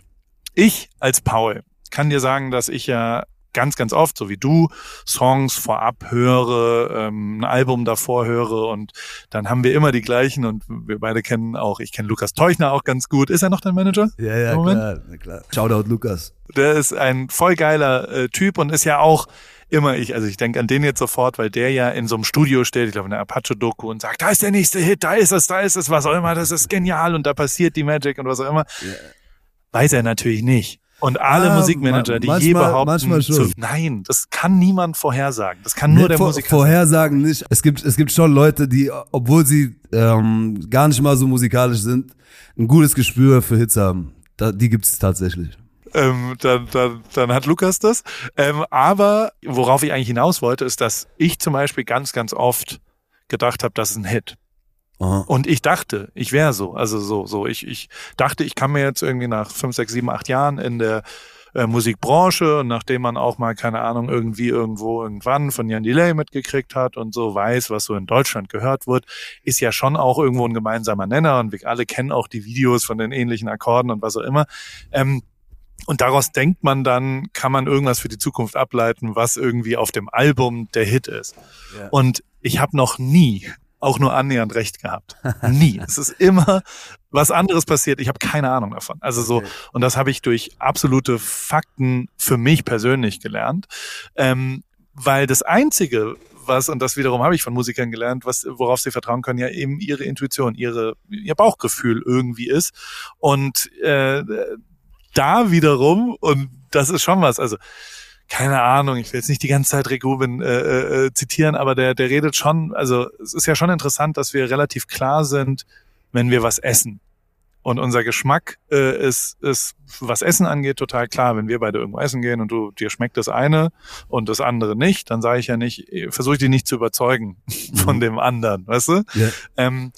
ich als Paul kann dir sagen, dass ich ja ganz, ganz oft, so wie du, Songs vorab höre, ähm, ein Album davor höre und dann haben wir immer die gleichen und wir beide kennen auch, ich kenne Lukas Teuchner auch ganz gut. Ist er noch dein Manager? Ja, ja, klar, klar. Shoutout Lukas. Der ist ein voll geiler äh, Typ und ist ja auch immer ich, also ich denke an den jetzt sofort, weil der ja in so einem Studio steht, ich glaube in der Apache-Doku und sagt, da ist der nächste Hit, da ist es, da ist es, was auch immer, das ist genial und da passiert die Magic und was auch immer. Weiß er natürlich nicht. Und alle Ah, Musikmanager, die ma- je manchmal- behaupten, manchmal zu, nein, das kann niemand vorhersagen. Das kann nur Nee, der vor, Musiker. Vorhersagen nicht. Es gibt, es gibt schon Leute, die, obwohl sie ähm, gar nicht mal so musikalisch sind, ein gutes Gespür für Hits haben. Da, die gibt's tatsächlich. ähm, dann, dann, dann hat Lukas das. Ähm, aber worauf ich eigentlich hinaus wollte, ist, dass ich zum Beispiel ganz, ganz oft gedacht habe, das ist ein Hit. Aha. Und ich dachte, ich wäre so. Also so, so. Ich, ich dachte, ich kann mir jetzt irgendwie nach fünf, sechs, sieben, acht Jahren in der äh, Musikbranche und nachdem man auch mal, keine Ahnung, irgendwie irgendwo irgendwann von Jan Delay mitgekriegt hat und so weiß, was so in Deutschland gehört wird, ist ja schon auch irgendwo ein gemeinsamer Nenner und wir alle kennen auch die Videos von den ähnlichen Akkorden und was auch immer. Ähm, und daraus denkt man dann, kann man irgendwas für die Zukunft ableiten, was irgendwie auf dem Album der Hit ist. Ja. Und ich habe noch nie auch nur annähernd recht gehabt. Nie. es ist immer was anderes passiert. Ich habe keine Ahnung davon. Also so, Okay. und das habe ich durch absolute Fakten für mich persönlich gelernt. Ähm, weil das Einzige, was, und das wiederum habe ich von Musikern gelernt, was, worauf sie vertrauen können, ja eben ihre Intuition, ihre, ihr Bauchgefühl irgendwie ist. Und äh, da wiederum, und das ist schon was, also keine Ahnung, ich will jetzt nicht die ganze Zeit Rick Rubin äh, äh, zitieren, aber der, der redet schon, also es ist ja schon interessant, dass wir relativ klar sind, wenn wir was essen. Und unser Geschmack äh, ist, ist, was Essen angeht, total klar. Wenn wir beide irgendwo essen gehen und du dir schmeckt das eine und das andere nicht, dann sage ich ja nicht, versuche ich dich nicht zu überzeugen von dem anderen, weißt du? Ja. Ähm,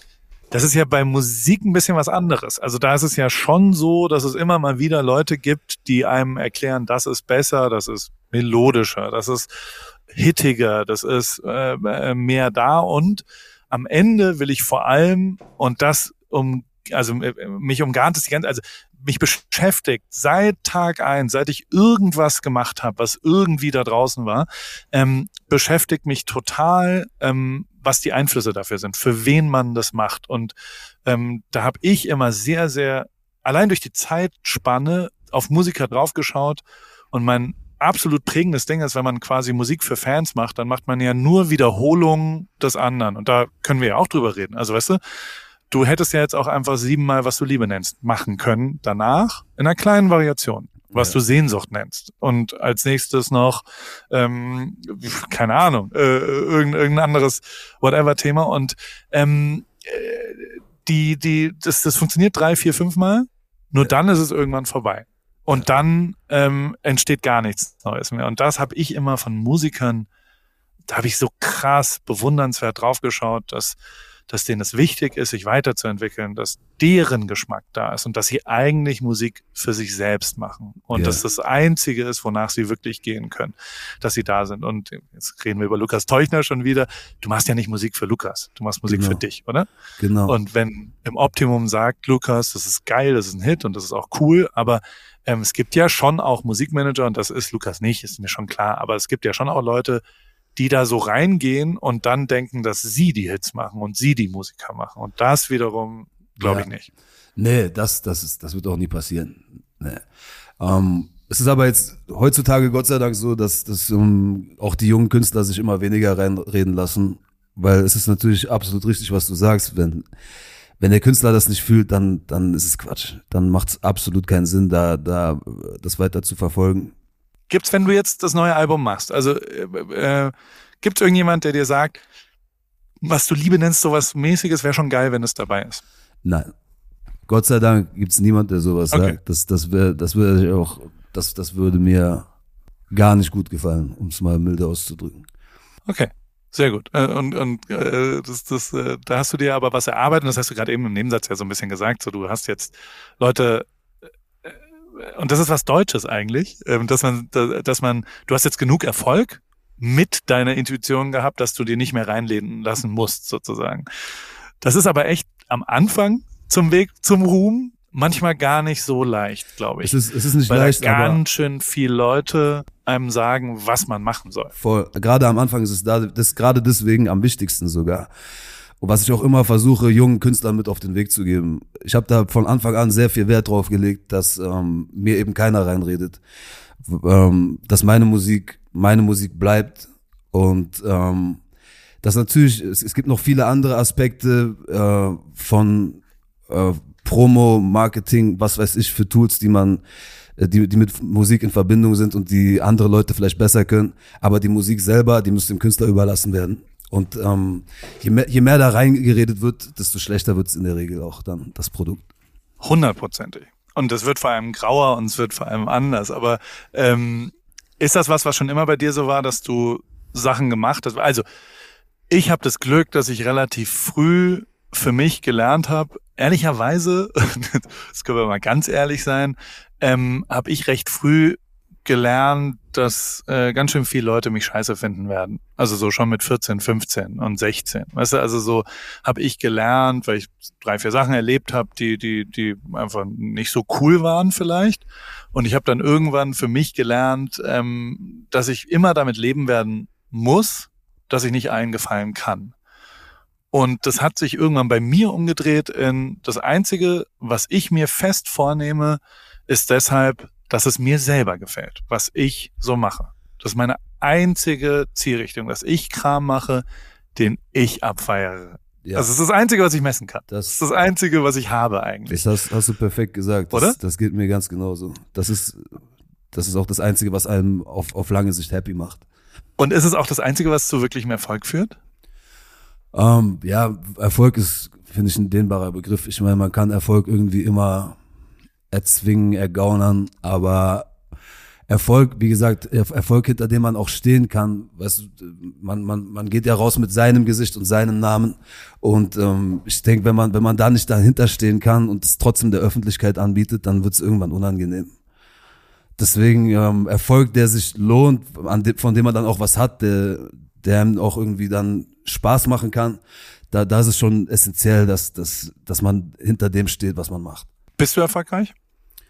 das ist ja bei Musik ein bisschen was anderes. Also da ist es ja schon so, dass es immer mal wieder Leute gibt, die einem erklären, das ist besser, das ist melodischer, das ist hittiger, das ist äh, äh, mehr da und am Ende will ich vor allem und das um also äh, mich umgarnt es die ganze also mich beschäftigt seit Tag eins, seit ich irgendwas gemacht habe, was irgendwie da draußen war, ähm, beschäftigt mich total, ähm, was die Einflüsse dafür sind, für wen man das macht. Und ähm, da habe ich immer sehr, sehr, allein durch die Zeitspanne auf Musiker draufgeschaut und mein absolut prägendes Ding ist, wenn man quasi Musik für Fans macht, dann macht man ja nur Wiederholungen des anderen. Und da können wir ja auch drüber reden. Also weißt du, du hättest ja jetzt auch einfach siebenmal, was du Liebe nennst, machen können danach in einer kleinen Variation, was Ja. du Sehnsucht nennst. Und als nächstes noch, ähm, keine Ahnung, äh, irgendein, irgendein anderes whatever-Thema. Und ähm, äh, die, die, das, das funktioniert drei, vier, fünf Mal. Nur dann ist es irgendwann vorbei. Und dann ähm, entsteht gar nichts Neues mehr. Und das habe ich immer von Musikern, da habe ich so krass bewundernswert draufgeschaut, dass dass denen es wichtig ist, sich weiterzuentwickeln, dass deren Geschmack da ist und dass sie eigentlich Musik für sich selbst machen und ja. dass das Einzige ist, wonach sie wirklich gehen können, dass sie da sind. Und jetzt reden wir über Lukas Teuchner schon wieder. Du machst ja nicht Musik für Lukas, du machst Musik genau. für dich, oder? Genau. Und wenn im Optimum sagt Lukas, das ist geil, das ist ein Hit und das ist auch cool, aber ähm, es gibt ja schon auch Musikmanager und das ist Lukas nicht, ist mir schon klar, aber es gibt ja schon auch Leute, die da so reingehen und dann denken, dass sie die Hits machen und sie die Musiker machen. Und das wiederum glaube ja. ich nicht. Nee, das, das, ist, das wird auch nie passieren. Nee. Ähm, es ist aber jetzt heutzutage Gott sei Dank so, dass, dass um, auch die jungen Künstler sich immer weniger reinreden lassen, weil es ist natürlich absolut richtig, was du sagst. Wenn, wenn der Künstler das nicht fühlt, dann, dann ist es Quatsch. Dann macht es absolut keinen Sinn, da, da das weiter zu verfolgen. Gibt's, wenn du jetzt das neue Album machst, also äh, äh, gibt's irgendjemand, der dir sagt, was du Liebe nennst, sowas mäßiges, wäre schon geil, wenn es dabei ist? Nein. Gott sei Dank gibt's niemand, der sowas okay. sagt. Das, das wäre, das würde auch, das, das würde mir gar nicht gut gefallen, um es mal milde auszudrücken. Okay. Sehr gut. Äh, und, und äh, das, das, äh, da hast du dir aber was erarbeitet, das hast du gerade eben im Nebensatz ja so ein bisschen gesagt. So, du hast jetzt Leute und das ist was Deutsches eigentlich, ähm, dass man, dass man, du hast jetzt genug Erfolg mit deiner Intuition gehabt, dass du dir nicht mehr reinlehnen lassen musst, sozusagen. Das ist aber echt am Anfang zum Weg zum Ruhm manchmal gar nicht so leicht, glaube ich. Es ist, es ist nicht weil leicht, ganz schön viele Leute einem sagen, was man machen soll. Voll. Gerade am Anfang ist es da, das gerade deswegen am wichtigsten sogar. Und was ich auch immer versuche, jungen Künstlern mit auf den Weg zu geben. Ich habe da von Anfang an sehr viel Wert drauf gelegt, dass ähm, mir eben keiner reinredet. Ähm, dass meine Musik meine Musik bleibt und ähm, dass natürlich, es, es gibt noch viele andere Aspekte äh, von äh, Promo, Marketing, was weiß ich für Tools, die man äh, die, die mit Musik in Verbindung sind und die andere Leute vielleicht besser können. Aber die Musik selber, die muss dem Künstler überlassen werden. Und ähm, je, mehr, je mehr da reingeredet wird, desto schlechter wird es in der Regel auch dann das Produkt. Hundertprozentig. Und es wird vor allem grauer und es wird vor allem anders. Aber ähm, ist das was, was schon immer bei dir so war, dass du Sachen gemacht hast? Also ich habe das Glück, dass ich relativ früh für mich gelernt habe. Ehrlicherweise, das können wir mal ganz ehrlich sein, ähm, habe ich recht früh gelernt, dass äh, ganz schön viele Leute mich scheiße finden werden. Also so schon mit 14, 15 und 16. Weißt du, also so habe ich gelernt, weil ich drei, vier Sachen erlebt habe, die, die, die einfach nicht so cool waren vielleicht. Und ich habe dann irgendwann für mich gelernt, ähm, dass ich immer damit leben werden muss, dass ich nicht allen gefallen kann. Und das hat sich irgendwann bei mir umgedreht in das Einzige, was ich mir fest vornehme, ist deshalb dass es mir selber gefällt, was ich so mache. Das ist meine einzige Zielrichtung, dass ich Kram mache, den ich abfeiere. Ja. Das ist das Einzige, was ich messen kann. Das, das ist das Einzige, was ich habe eigentlich. Das hast, hast du perfekt gesagt. Das, Oder? Das geht mir ganz genauso. Das ist, das ist auch das Einzige, was einem auf, auf lange Sicht happy macht. Und ist es auch das Einzige, was zu wirklichem Erfolg führt? Ähm, ja, Erfolg ist, finde ich, ein dehnbarer Begriff. Ich meine, man kann Erfolg irgendwie immer erzwingen, ergaunern, aber Erfolg, wie gesagt, Erfolg, hinter dem man auch stehen kann. Weißt man, man, man geht ja raus mit seinem Gesicht und seinem Namen. Und ähm, ich denke, wenn man, wenn man da nicht dahinter stehen kann und es trotzdem der Öffentlichkeit anbietet, dann wird es irgendwann unangenehm. Deswegen ähm, Erfolg, der sich lohnt, de, von dem man dann auch was hat, der, der einem auch irgendwie dann Spaß machen kann, da, da ist es schon essentiell, dass, dass, dass man hinter dem steht, was man macht. Bist du erfolgreich?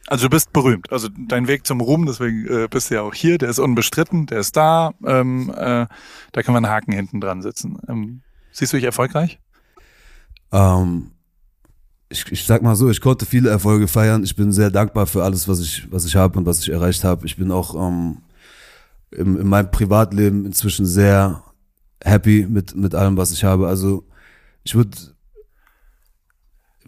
Also du bist berühmt. Also dein Weg zum Ruhm, deswegen äh, bist du ja auch hier, der ist unbestritten, der ist da. Ähm, äh, da kann man einen Haken hinten dran setzen. Ähm, siehst du dich erfolgreich? Ähm, ich, ich sag mal so, ich konnte viele Erfolge feiern. Ich bin sehr dankbar für alles, was ich, was ich habe und was ich erreicht habe. Ich bin auch ähm, im, in meinem Privatleben inzwischen sehr happy mit, mit allem, was ich habe. Also ich würde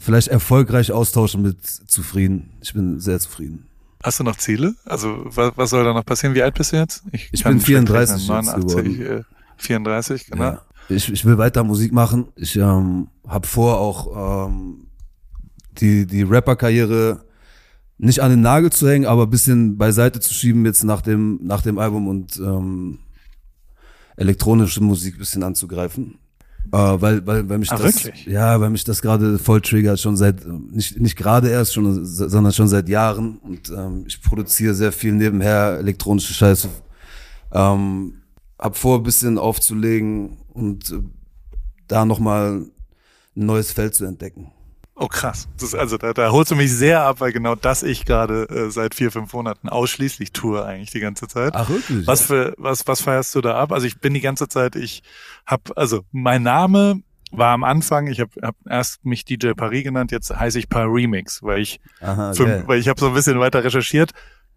vielleicht erfolgreich austauschen mit zufrieden. Ich bin sehr zufrieden. Hast du noch Ziele? Also was, was soll da noch passieren? Wie alt bist du jetzt? Ich, ich bin 34 89, äh, 34, genau. Ja. Ich, ich will weiter Musik machen. Ich ähm, habe vor, auch ähm, die, die Rapper-Karriere nicht an den Nagel zu hängen, aber bisschen beiseite zu schieben jetzt nach dem, nach dem Album und ähm, elektronische Musik bisschen anzugreifen. Äh, weil, weil, weil mich Ah, das, wirklich? ja, weil mich das gerade voll triggert, schon seit, nicht, nicht gerade erst, schon, sondern schon seit Jahren. Und ähm, ich produziere sehr viel nebenher elektronische Scheiße. Ähm, hab vor, ein bisschen aufzulegen und äh, da nochmal ein neues Feld zu entdecken. Oh krass. Das also da, da holst du mich sehr ab, weil genau das ich gerade äh, seit vier, fünf Monaten ausschließlich tue eigentlich die ganze Zeit. Ach, wirklich? Was für was was feierst du da ab? Also ich bin die ganze Zeit, ich hab also mein Name war am Anfang, ich habe hab erst mich DJ Paris genannt, jetzt heiße ich Par Remix, weil ich Aha, für, geil. weil ich habe so ein bisschen weiter recherchiert.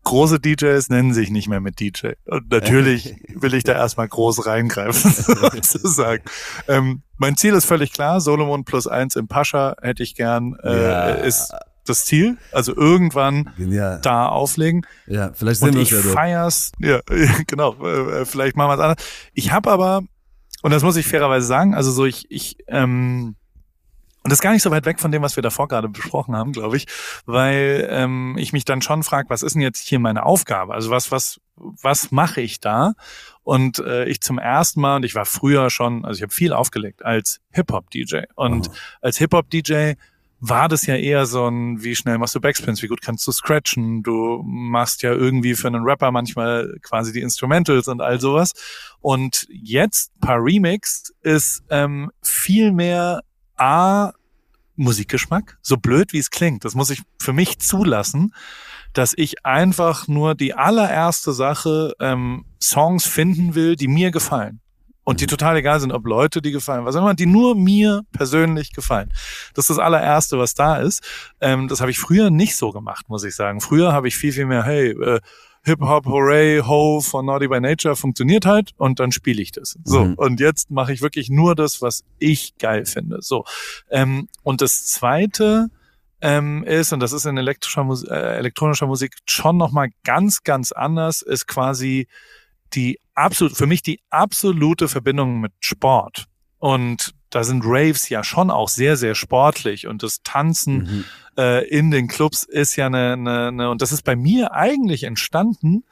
Große DJs nennen sich nicht mehr mit DJ. Und natürlich will ich da erstmal groß reingreifen, sozusagen. Ähm, mein Ziel ist völlig klar. Solomon plus eins im Pascha hätte ich gern, äh, Ja. ist das Ziel. Also irgendwann Genial. da auflegen. Ja, vielleicht Und wir ich ja feier's. Ja, genau. Äh, vielleicht machen wir es anders. Ich habe aber, und das muss ich fairerweise sagen, also so ich, ich, ähm, und das ist gar nicht so weit weg von dem, was wir davor gerade besprochen haben, glaube ich, weil ähm, ich mich dann schon frage, was ist denn jetzt hier meine Aufgabe? Also was, was, was mache ich da? Und äh, ich zum ersten Mal, und ich war früher schon, also ich habe viel aufgelegt als Hip-Hop-DJ. Und Aha. als Hip-Hop-DJ war das ja eher so ein, wie schnell machst du Backspins, wie gut kannst du scratchen, du machst ja irgendwie für einen Rapper manchmal quasi die Instrumentals und all sowas. Und jetzt, paar Remix, ist ähm, viel mehr A, Musikgeschmack, so blöd wie es klingt, das muss ich für mich zulassen, dass ich einfach nur die allererste Sache ähm, Songs finden will, die mir gefallen. Und die total egal sind, ob Leute die gefallen, was auch immer, die nur mir persönlich gefallen. Das ist das allererste, was da ist. Ähm, das habe ich früher nicht so gemacht, muss ich sagen. Früher habe ich viel, viel mehr, hey, äh, Hip-Hop, Hooray, Ho von Naughty by Nature funktioniert halt und dann spiele ich das. So, Mhm. und jetzt mache ich wirklich nur das, was ich geil finde. So. Ähm, und das zweite ähm, ist, und das ist in elektrischer, Mus äh, elektronischer Musik schon nochmal ganz, ganz anders, ist quasi die absolut, für mich die absolute Verbindung mit Sport. Und da sind Raves ja schon auch sehr, sehr sportlich und das Tanzen Mhm. äh, in den Clubs ist ja eine, eine, eine, und das ist bei mir eigentlich entstanden,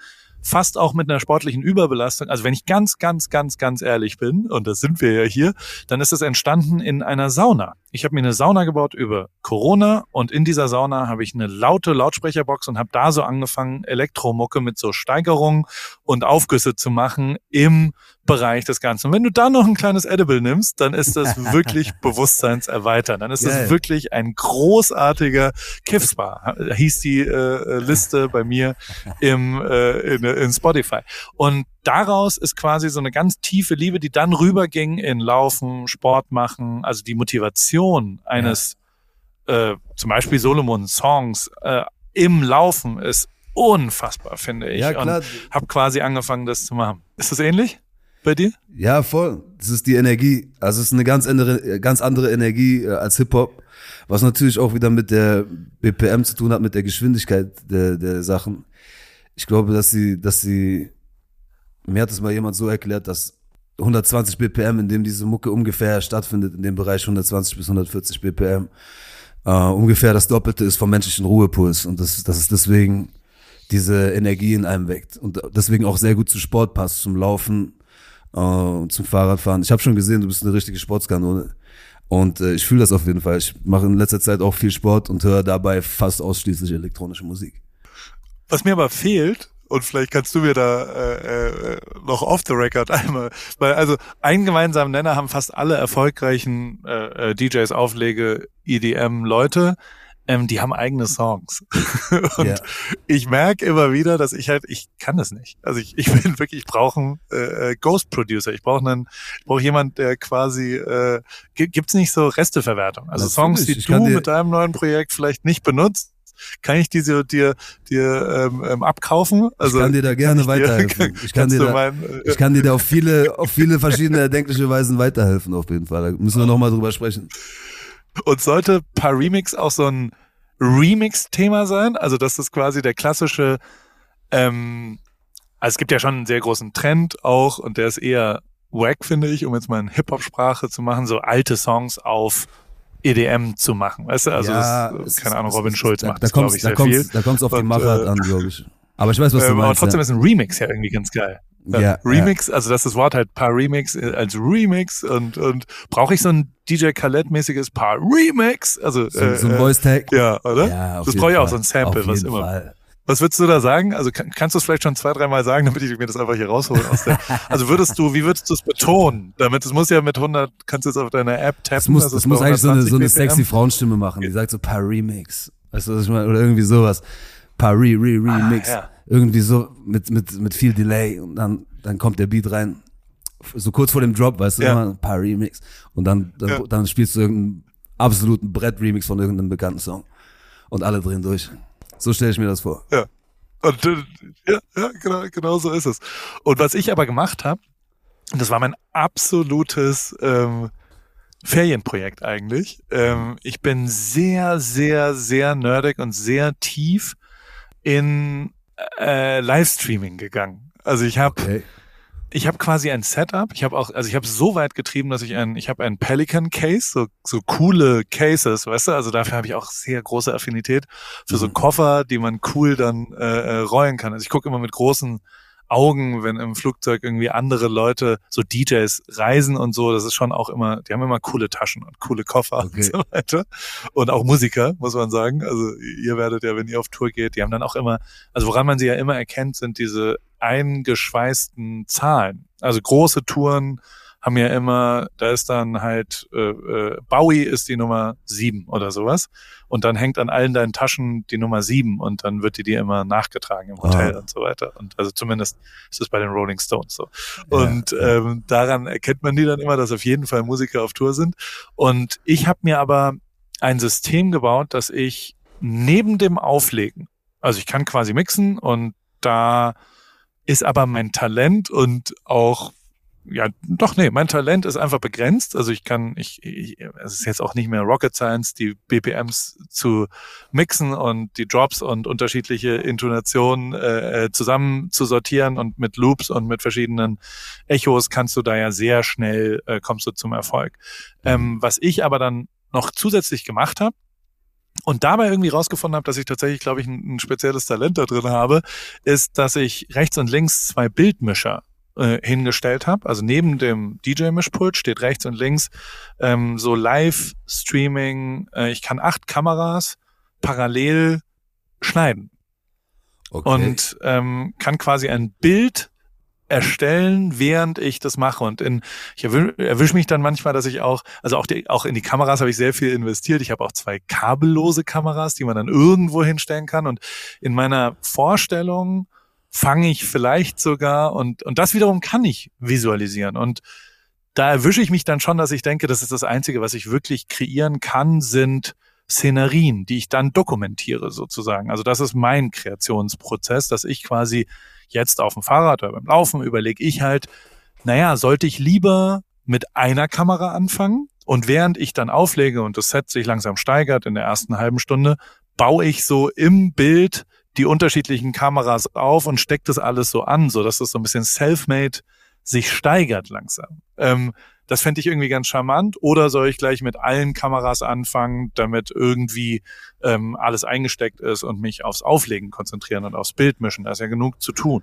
fast auch mit einer sportlichen Überbelastung. Also wenn ich ganz, ganz, ganz, ganz ehrlich bin, und das sind wir ja hier, dann ist es entstanden in einer Sauna. Ich habe mir eine Sauna gebaut über Corona und in dieser Sauna habe ich eine laute Lautsprecherbox und habe da so angefangen, Elektromucke mit so Steigerungen und Aufgüsse zu machen im Bereich des Ganzen. Und wenn du da noch ein kleines Edible nimmst, dann ist das wirklich bewusstseinserweitern. Dann ist das wirklich ein großartiger Kiffspa, hieß die äh, Liste bei mir im, äh, in, in Spotify. Und daraus ist quasi so eine ganz tiefe Liebe, die dann rüberging in Laufen, Sport machen, also die Motivation eines äh, zum Beispiel Solomon Songs äh, im Laufen ist unfassbar, finde ich. Ja, klar. Und habe quasi angefangen, das zu machen. Ist das ähnlich bei dir? Ja, voll. Das ist die Energie. Also es ist eine ganz andere, ganz andere Energie äh, als Hip-Hop, was natürlich auch wieder mit der BPM zu tun hat, mit der Geschwindigkeit der, der Sachen. Ich glaube, dass sie, dass sie, mir hat es mal jemand so erklärt, dass 120 BPM, in dem diese Mucke ungefähr stattfindet, in dem Bereich 120 bis 140 BPM, äh, ungefähr das Doppelte ist vom menschlichen Ruhepuls und das, das ist deswegen diese Energie in einem weckt und deswegen auch sehr gut zu Sport passt, zum Laufen, äh, und zum Fahrradfahren. Ich habe schon gesehen, du bist eine richtige Sportskanone. Und äh, ich fühle das auf jeden Fall. Ich mache in letzter Zeit auch viel Sport und höre dabei fast ausschließlich elektronische Musik. Was mir aber fehlt, und vielleicht kannst du mir da äh, äh, noch off the record einmal, weil also einen gemeinsamen Nenner haben fast alle erfolgreichen äh, äh, DJs, Auflege, EDM Leute, ähm, die haben eigene Songs. und Ja. ich merke immer wieder, dass ich halt, ich kann das nicht. Also ich, ich bin wirklich, ich brauche einen äh, äh, Ghost Producer. Ich brauche einen, ich brauche jemand, der quasi, äh, gi- gibt's nicht so Resteverwertung. Also Natürlich, Songs, die ich du mit deinem neuen Projekt vielleicht nicht benutzt, kann ich diese dir dir ähm, ähm, abkaufen? Also ich kann dir da gerne ich dir- weiterhelfen. Ich kann dir da, mein, äh, ich kann dir da auf viele, auf viele verschiedene erdenkliche Weisen weiterhelfen, auf jeden Fall. Da müssen wir nochmal drüber sprechen. Und sollte paar Remix auch so ein Remix-Thema sein? Also das ist quasi der klassische, ähm, also es gibt ja schon einen sehr großen Trend auch und der ist eher wack, finde ich, um jetzt mal in Hip-Hop-Sprache zu machen, so alte Songs auf EDM zu machen. Weißt du, also Ja, das, keine ist- Ahnung, Robin ist- Schulz macht da das, glaube ich, da sehr kommt's, viel. Da kommt's auf die Und, Machart äh, an, glaube ich. Aber ich weiß, was du Ähm, aber meinst. trotzdem ja. ist ein Remix ja irgendwie ganz geil. Ja, Remix, ja. also das ist das Wort halt Paar Remix äh, als Remix und, und brauche ich so ein DJ Khaled-mäßiges Paar Remix? Also so, äh, so ein Voice Tag? Ja, oder? Ja, das brauche ich auch, so ein Sample, was immer. Fall. Was würdest du da sagen? Also kann, kannst du es vielleicht schon zwei, dreimal sagen, damit ich mir das einfach hier raushole aus der. Also würdest du, wie würdest du es betonen? Damit es muss ja mit 100, kannst du es auf deiner App tappen. Es muss, also es muss eigentlich so eine, so eine sexy Frauenstimme machen. Die sagt so Paar Remix. Weißt du, was ich meine? Oder irgendwie sowas. Paar Re, Re, Remix. Ah, ja. Irgendwie so mit, mit, mit viel Delay und dann, dann kommt der Beat rein. So kurz vor dem Drop, weißt du, ja. immer Remix. Und dann, dann, ja. dann spielst du irgendeinen absoluten Brett-Remix von irgendeinem bekannten Song. Und alle drehen durch. So stelle ich mir das vor. Ja. Und, äh, ja, ja genau, genau so ist es. Und was ich aber gemacht habe, das war mein absolutes ähm, Ferienprojekt eigentlich. Ähm, ich bin sehr, sehr, sehr nerdig und sehr tief in äh, Livestreaming gegangen. Also ich habe okay. Ich habe quasi ein Setup. Ich habe auch, also ich habe so weit getrieben, dass ich ein, ich habe ein Pelican Case, so so coole Cases, weißt du. Also dafür habe ich auch sehr große Affinität für so mhm. Koffer, die man cool dann äh, äh rollen kann. Also ich gucke immer mit großen Augen, wenn im Flugzeug irgendwie andere Leute, so DJs reisen und so, das ist schon auch immer, die haben immer coole Taschen und coole Koffer okay. und so weiter. Und auch Musiker, muss man sagen. Also ihr werdet ja, wenn ihr auf Tour geht, die haben dann auch immer, also woran man sie ja immer erkennt, sind diese eingeschweißten Zahlen. Also große Touren, haben ja immer, da ist dann halt äh, äh, Bowie ist die Nummer sieben oder sowas. Und dann hängt an allen deinen Taschen die Nummer sieben und dann wird die dir immer nachgetragen im Hotel ah. und so weiter. Und also zumindest ist es bei den Rolling Stones so. Ja, und Ähm, daran erkennt man die dann immer, dass auf jeden Fall Musiker auf Tour sind. Und ich habe mir aber ein System gebaut, dass ich neben dem Auflegen, also ich kann quasi mixen und da ist aber mein Talent und auch ja, doch, nee, mein Talent ist einfach begrenzt. Also ich kann, ich, ich es ist jetzt auch nicht mehr Rocket Science, die BPMs zu mixen und die Drops und unterschiedliche Intonationen äh, äh, zusammen zu sortieren und mit Loops und mit verschiedenen Echos kannst du da ja sehr schnell, äh, kommst du zum Erfolg. Ähm, was ich aber dann noch zusätzlich gemacht habe, und dabei irgendwie rausgefunden habe, dass ich tatsächlich, glaube ich, ein, ein spezielles Talent da drin habe, ist, dass ich rechts und links zwei Bildmischer äh, hingestellt habe. Also neben dem DJ-Mischpult steht rechts und links ähm, so Live-Streaming. Äh, ich kann acht Kameras parallel schneiden. Okay. Und ähm, kann quasi ein Bild erstellen, während ich das mache. Und in, ich erwische mich dann manchmal, dass ich auch, also auch, die, auch in die Kameras habe ich sehr viel investiert. Ich habe auch zwei kabellose Kameras, die man dann irgendwo hinstellen kann. Und in meiner Vorstellung fange ich vielleicht sogar und, und das wiederum kann ich visualisieren. Und da erwische ich mich dann schon, dass ich denke, das ist das Einzige, was ich wirklich kreieren kann, sind Szenerien, die ich dann dokumentiere sozusagen. Also das ist mein Kreationsprozess, dass ich quasi jetzt auf dem Fahrrad oder beim Laufen überlege ich halt, naja, sollte ich lieber mit einer Kamera anfangen und während ich dann auflege und das Set sich langsam steigert in der ersten halben Stunde, baue ich so im Bild die unterschiedlichen Kameras auf und steckt das alles so an, so dass das so ein bisschen self-made sich steigert langsam. Ähm, das fände ich irgendwie ganz charmant. Oder soll ich gleich mit allen Kameras anfangen, damit irgendwie ähm, alles eingesteckt ist und mich aufs Auflegen konzentrieren und aufs Bild mischen? Da ist ja genug zu tun.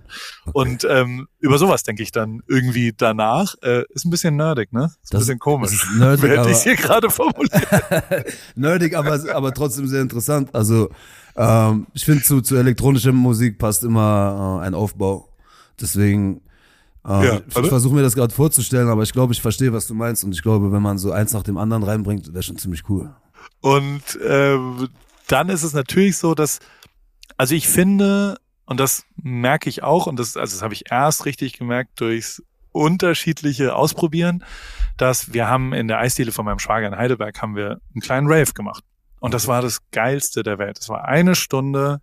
Und ähm, über sowas denke ich dann irgendwie danach. Äh, ist ein bisschen nerdig, ne? Ist ein das, bisschen komisch. Ist nerdig, Hätte ich hier gerade formuliert. nerdig, aber, aber trotzdem sehr interessant. Also ähm, ich finde, zu, zu elektronischer Musik passt immer äh, ein Aufbau. Deswegen, äh, ja, ich, ich versuche mir das gerade vorzustellen, aber ich glaube, ich verstehe, was du meinst. Und ich glaube, wenn man so eins nach dem anderen reinbringt, wäre schon ziemlich cool. Und ähm, dann ist es natürlich so, dass, also ich finde, und das merke ich auch, und das, also das habe ich erst richtig gemerkt durchs unterschiedliche Ausprobieren, dass wir haben in der Eisdiele von meinem Schwager in Heidelberg haben wir einen kleinen Rave gemacht. Und das war das Geilste der Welt. Es war eine Stunde,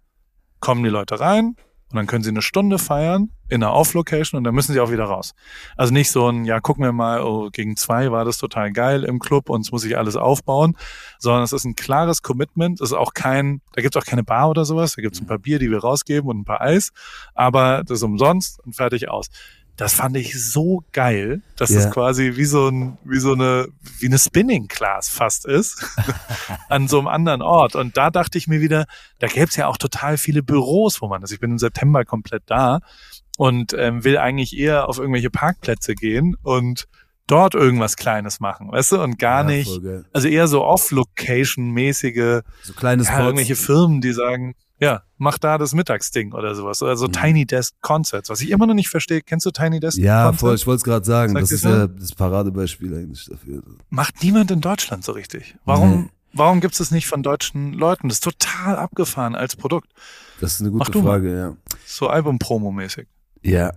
kommen die Leute rein und dann können sie eine Stunde feiern in einer Off-Location und dann müssen sie auch wieder raus. Also nicht so ein, ja, gucken wir mal, oh, gegen zwei war das total geil im Club und es muss sich alles aufbauen, sondern es ist ein klares Commitment. Es ist auch kein, da gibt es auch keine Bar oder sowas, da gibt es ein paar Bier, die wir rausgeben und ein paar Eis, aber das ist umsonst und fertig aus das fand ich so geil, dass yeah. das quasi wie so ein, wie so eine, wie eine Spinning Class fast ist, an so einem anderen Ort. Und da dachte ich mir wieder, da gäbe es ja auch total viele Büros, wo man ist. Ich bin im September komplett da. und ähm, will eigentlich eher auf irgendwelche Parkplätze gehen und dort irgendwas Kleines machen, weißt du, und gar Ja, nicht, also eher so Off-Location-mäßige, So kleine ja, irgendwelche Firmen, die sagen, ja, mach da das Mittagsding oder sowas, oder so Mhm. Tiny Desk Concerts, was ich immer noch nicht verstehe. Kennst du Tiny Desk ja, Concerts? voll, ich wollte es gerade sagen. Sagt das ist ja das Paradebeispiel eigentlich dafür. Macht niemand in Deutschland so richtig. Warum, Nee. warum gibt es nicht von deutschen Leuten? Das ist total abgefahren als Produkt. Das ist eine gute mal. Frage, ja. So Album-Promo-mäßig. Ja.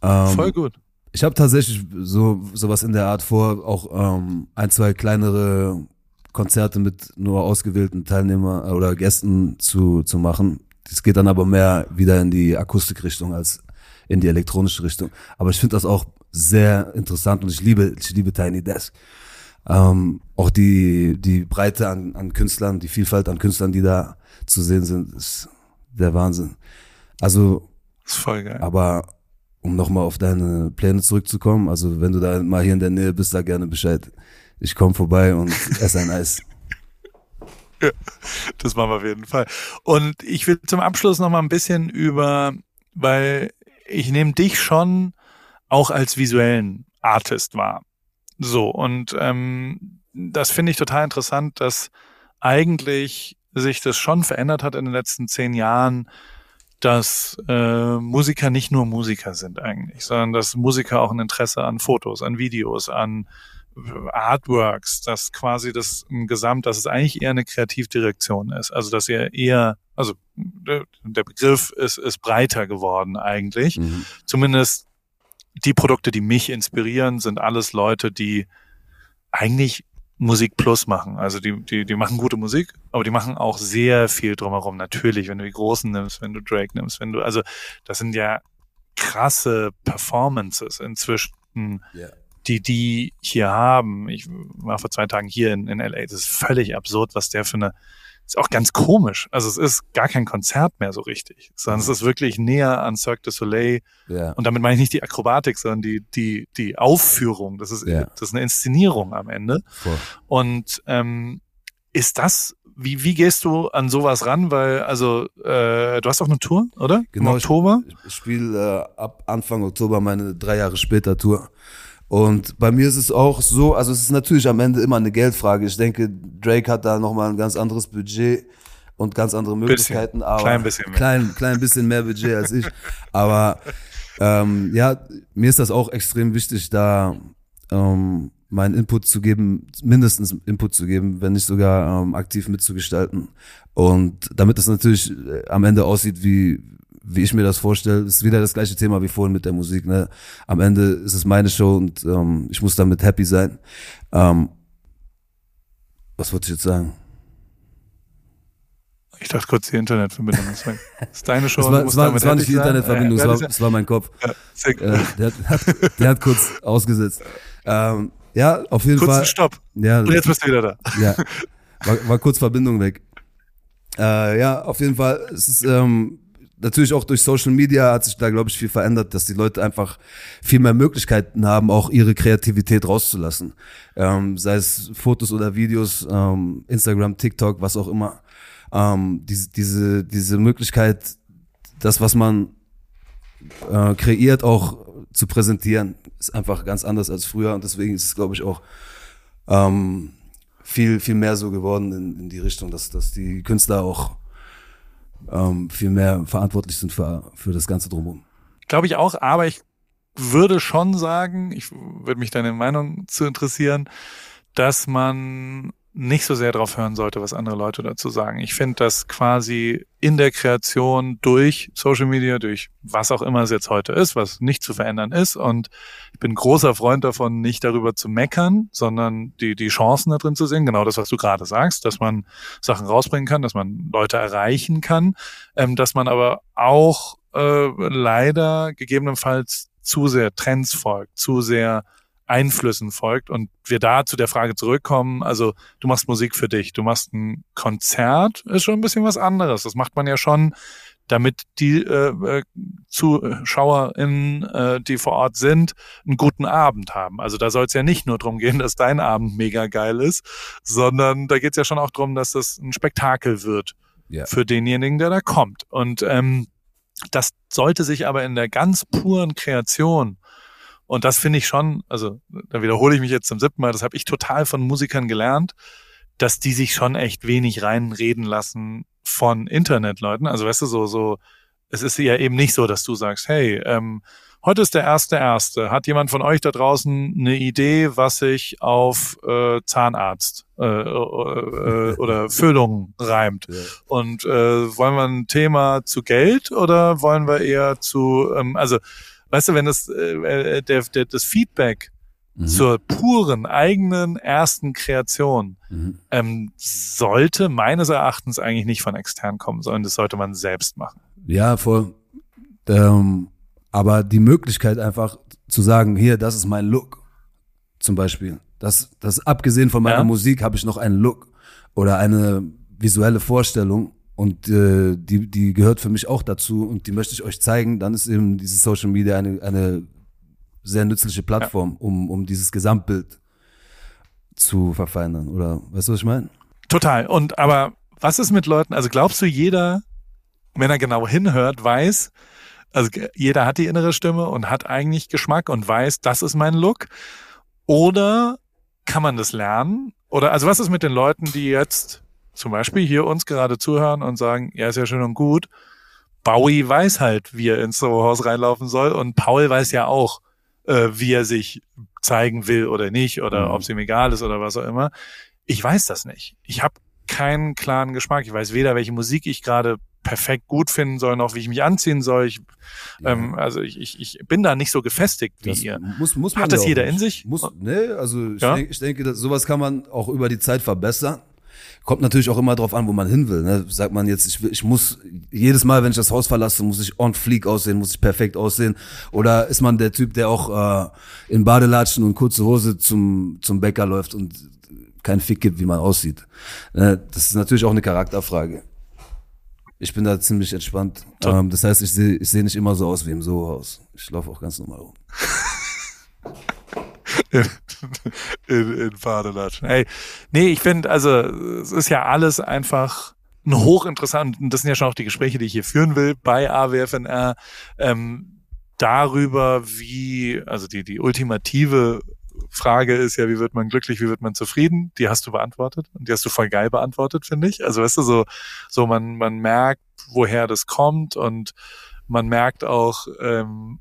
Ähm, Voll gut. Ich habe tatsächlich so sowas in der Art vor, auch ähm, ein, zwei kleinere Konzerte mit nur ausgewählten Teilnehmer oder Gästen zu, zu machen. Das geht dann aber mehr wieder in die Akustikrichtung als in die elektronische Richtung. Aber ich finde das auch sehr interessant und ich liebe, ich liebe Tiny Desk. Ähm, auch die, die Breite an, an Künstlern, die Vielfalt an Künstlern, die da zu sehen sind, ist der Wahnsinn. Also ist voll geil. aber um nochmal auf deine Pläne zurückzukommen, also wenn du da mal hier in der Nähe bist, sag gerne Bescheid. Ich komme vorbei und esse ein Eis. Das machen wir auf jeden Fall. Und ich will zum Abschluss noch mal ein bisschen über, weil ich nehme dich schon auch als visuellen Artist wahr. So, und ähm, das finde ich total interessant, dass eigentlich sich das schon verändert hat in den letzten zehn Jahren, dass äh, Musiker nicht nur Musiker sind eigentlich, sondern dass Musiker auch ein Interesse an Fotos, an Videos, an Artworks, dass quasi das im Gesamt, dass es eigentlich eher eine Kreativdirektion ist. Also dass ihr eher, also der Begriff ist, ist breiter geworden eigentlich. Mhm. Zumindest die Produkte, die mich inspirieren, sind alles Leute, die eigentlich Musik Plus machen. Also die, die, die machen gute Musik, aber die machen auch sehr viel drumherum. Natürlich, wenn du die Großen nimmst, wenn du Drake nimmst, wenn du, also das sind ja krasse Performances inzwischen, Ja. Die die hier haben. Ich war vor zwei Tagen hier in, in LA. Das ist völlig absurd, was der für eine, ist auch ganz komisch. Also es ist gar kein Konzert mehr so richtig, sondern es ist wirklich näher an Cirque du Soleil. Ja. Und damit meine ich nicht die Akrobatik, sondern die, die, die Aufführung. Das ist, Ja. das ist eine Inszenierung am Ende. Voll. Und ähm, ist das, wie, wie gehst du an sowas ran? Weil, also, äh, du hast auch eine Tour, oder? Genau, Im Oktober? Ich spiele äh, ab Anfang Oktober meine drei Jahre später Tour. Und bei mir ist es auch so, also es ist natürlich am Ende immer eine Geldfrage. Ich denke, Drake hat da nochmal ein ganz anderes Budget und ganz andere Möglichkeiten. aber Klein bisschen mehr. Klein, klein bisschen mehr Budget als ich. Aber ähm, ja, mir ist das auch extrem wichtig, da ähm, meinen Input zu geben, mindestens Input zu geben, wenn nicht sogar ähm, aktiv mitzugestalten. Und damit das natürlich äh, am Ende aussieht, wie, wie ich mir das vorstelle, ist wieder das gleiche Thema wie vorhin mit der Musik. Ne? Am Ende ist es meine Show und ähm, ich muss damit happy sein. Ähm, was wollte ich jetzt sagen? Ich dachte kurz, die Internetverbindung ist weg. Ist deine Show. Es war, es war, es war nicht die. Internetverbindung, Ja, es, war, es war mein Kopf. ja. Äh, der, hat, der hat kurz ausgesetzt. Ähm, ja, auf jeden Kurzen Fall. Stopp. Ja, Und jetzt bist du wieder da. ja, war, war kurz Verbindung weg. Äh, ja, auf jeden Fall. Es ist ähm, natürlich auch durch Social Media hat sich da, glaube ich, viel verändert, dass die Leute einfach viel mehr Möglichkeiten haben, auch ihre Kreativität rauszulassen. Ähm, sei es Fotos oder Videos, ähm, Instagram, TikTok, was auch immer. Ähm, diese, diese, diese Möglichkeit, das, was man äh, kreiert, auch zu präsentieren, ist einfach ganz anders als früher und deswegen ist es, glaube ich, auch ähm, viel, viel mehr so geworden in, in die Richtung, dass, dass die Künstler auch ähm, viel mehr verantwortlich sind für, für das Ganze drumherum. Glaube ich auch, aber ich würde schon sagen, ich würde mich deine Meinung zu interessieren, dass man nicht so sehr darauf hören sollte, was andere Leute dazu sagen. Ich finde, dass quasi in der Kreation durch Social Media, durch was auch immer es jetzt heute ist, was nicht zu verändern ist, und ich bin großer Freund davon, nicht darüber zu meckern, sondern die, die Chancen da drin zu sehen, genau das, was du gerade sagst, dass man Sachen rausbringen kann, dass man Leute erreichen kann, ähm, dass man aber auch äh, leider gegebenenfalls zu sehr Trends folgt, zu sehr Einflüssen folgt und wir da zu der Frage zurückkommen, also du machst Musik für dich, du machst ein Konzert, ist schon ein bisschen was anderes. Das macht man ja schon, damit die äh, äh, ZuschauerInnen, äh, die vor Ort sind, einen guten Abend haben. Also da soll es ja nicht nur darum gehen, dass dein Abend mega geil ist, sondern da geht es ja schon auch darum, dass das ein Spektakel wird Ja. für denjenigen, der da kommt. Und ähm, Das sollte sich aber in der ganz puren Kreation und das finde ich schon, also da wiederhole ich mich jetzt zum siebten Mal, das habe ich total von Musikern gelernt, dass die sich schon echt wenig reinreden lassen von Internetleuten. Also weißt du, so, so, es ist ja eben nicht so, dass du sagst, hey, ähm, heute ist der erste erste. Hat jemand von euch da draußen eine Idee, was sich auf äh, Zahnarzt äh, äh, oder Füllung reimt? Ja. Und äh, wollen wir ein Thema zu Geld oder wollen wir eher zu, ähm, also weißt du, wenn das, äh, äh, der, der, das Feedback mhm. zur puren eigenen ersten Kreation mhm. ähm, sollte meines Erachtens eigentlich nicht von extern kommen, sondern das sollte man selbst machen. Ja, voll. Ähm, aber die Möglichkeit einfach zu sagen, hier, das ist mein Look, zum Beispiel. Das, das abgesehen von meiner ja. Musik habe ich noch einen Look oder eine visuelle Vorstellung und äh, die, die gehört für mich auch dazu und die möchte ich euch zeigen. Dann ist eben diese Social Media eine, eine sehr nützliche Plattform, ja. um, um dieses Gesamtbild zu verfeinern. Oder weißt du, was ich meine? Total. Und aber was ist mit Leuten, also glaubst du, jeder, wenn er genau hinhört, weiß, also jeder hat die innere Stimme und hat eigentlich Geschmack und weiß, das ist mein Look? Oder kann man das lernen? Oder also was ist mit den Leuten, die jetzt zum Beispiel hier uns gerade zuhören und sagen, ja, ist ja schön und gut. Bowie weiß halt, wie er ins Soho-Haus reinlaufen soll und Paul weiß ja auch, äh, wie er sich zeigen will oder nicht oder mhm. ob es ihm egal ist oder was auch immer. Ich weiß das nicht. Ich habe keinen klaren Geschmack. Ich weiß weder, welche Musik ich gerade perfekt gut finden soll, noch wie ich mich anziehen soll. Ich, ja. ähm, also ich, ich, ich bin da nicht so gefestigt wie das ihr. Muss, muss man Hat das jeder nicht. in sich? Muss, nee, also ich, ja? denke, ich denke, sowas kann man auch über die Zeit verbessern. Kommt natürlich auch immer drauf an, wo man hin will. Ne? Sagt man jetzt, ich, ich muss jedes Mal, wenn ich das Haus verlasse, muss ich on fleek aussehen, muss ich perfekt aussehen. Oder ist man der Typ, der auch äh, in Badelatschen und kurze Hose zum, zum Bäcker läuft und keinen Fick gibt, wie man aussieht. Ne? Das ist natürlich auch eine Charakterfrage. Ich bin da ziemlich entspannt. Ähm, das heißt, ich sehe ich seh nicht immer so aus wie im Soho-Haus. Ich laufe auch ganz normal rum. in, in, in Badelatschen. Hey, nee, ich finde, also es ist ja alles einfach ein hochinteressant, und das sind ja schon auch die Gespräche, die ich hier führen will bei AWFNR, ähm, darüber, wie, also die, die ultimative Frage ist ja, wie wird man glücklich, wie wird man zufrieden? Die hast du beantwortet und die hast du voll geil beantwortet, finde ich. Also weißt du, so, so man, man merkt, woher das kommt und man merkt auch, ähm,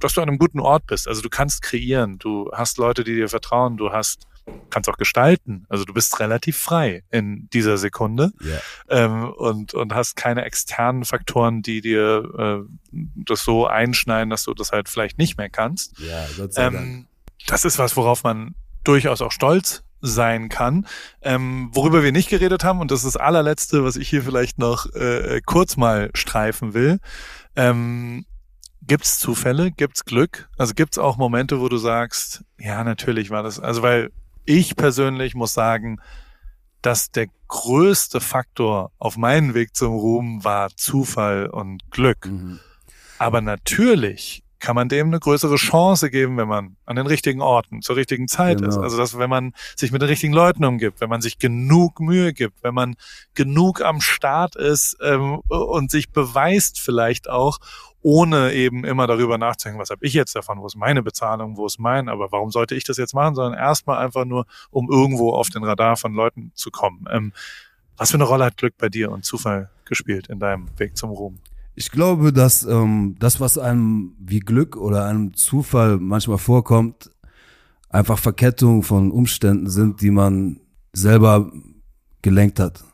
dass du an einem guten Ort bist. Also du kannst kreieren, du hast Leute, die dir vertrauen, du hast kannst auch gestalten. Also du bist relativ frei in dieser Sekunde yeah. ähm, und, und hast keine externen Faktoren, die dir äh, das so einschneiden, dass du das halt vielleicht nicht mehr kannst. Ja. Ähm, das ist was, worauf man durchaus auch stolz sein kann. Ähm, worüber wir nicht geredet haben, und das ist das allerletzte, was ich hier vielleicht noch äh, kurz mal streifen will. Ähm, Gibt es Zufälle? Gibt es Glück? Also gibt es auch Momente, wo du sagst, ja, natürlich war das, also weil ich persönlich muss sagen, dass der größte Faktor auf meinen Weg zum Ruhm war Zufall und Glück. Mhm. Aber natürlich kann man dem eine größere Chance geben, wenn man an den richtigen Orten zur richtigen Zeit genau. ist. Also dass wenn man sich mit den richtigen Leuten umgibt, wenn man sich genug Mühe gibt, wenn man genug am Start ist ähm, und sich beweist vielleicht auch, ohne eben immer darüber nachzudenken, was habe ich jetzt davon, wo ist meine Bezahlung, wo ist mein, aber warum sollte ich das jetzt machen, sondern erstmal einfach nur, um irgendwo auf den Radar von Leuten zu kommen. Ähm, was für eine Rolle hat Glück bei dir und Zufall gespielt in deinem Weg zum Ruhm? Ich glaube, dass ähm, das, was einem wie Glück oder einem Zufall manchmal vorkommt, einfach Verkettungen von Umständen sind, die man selber gelenkt hat.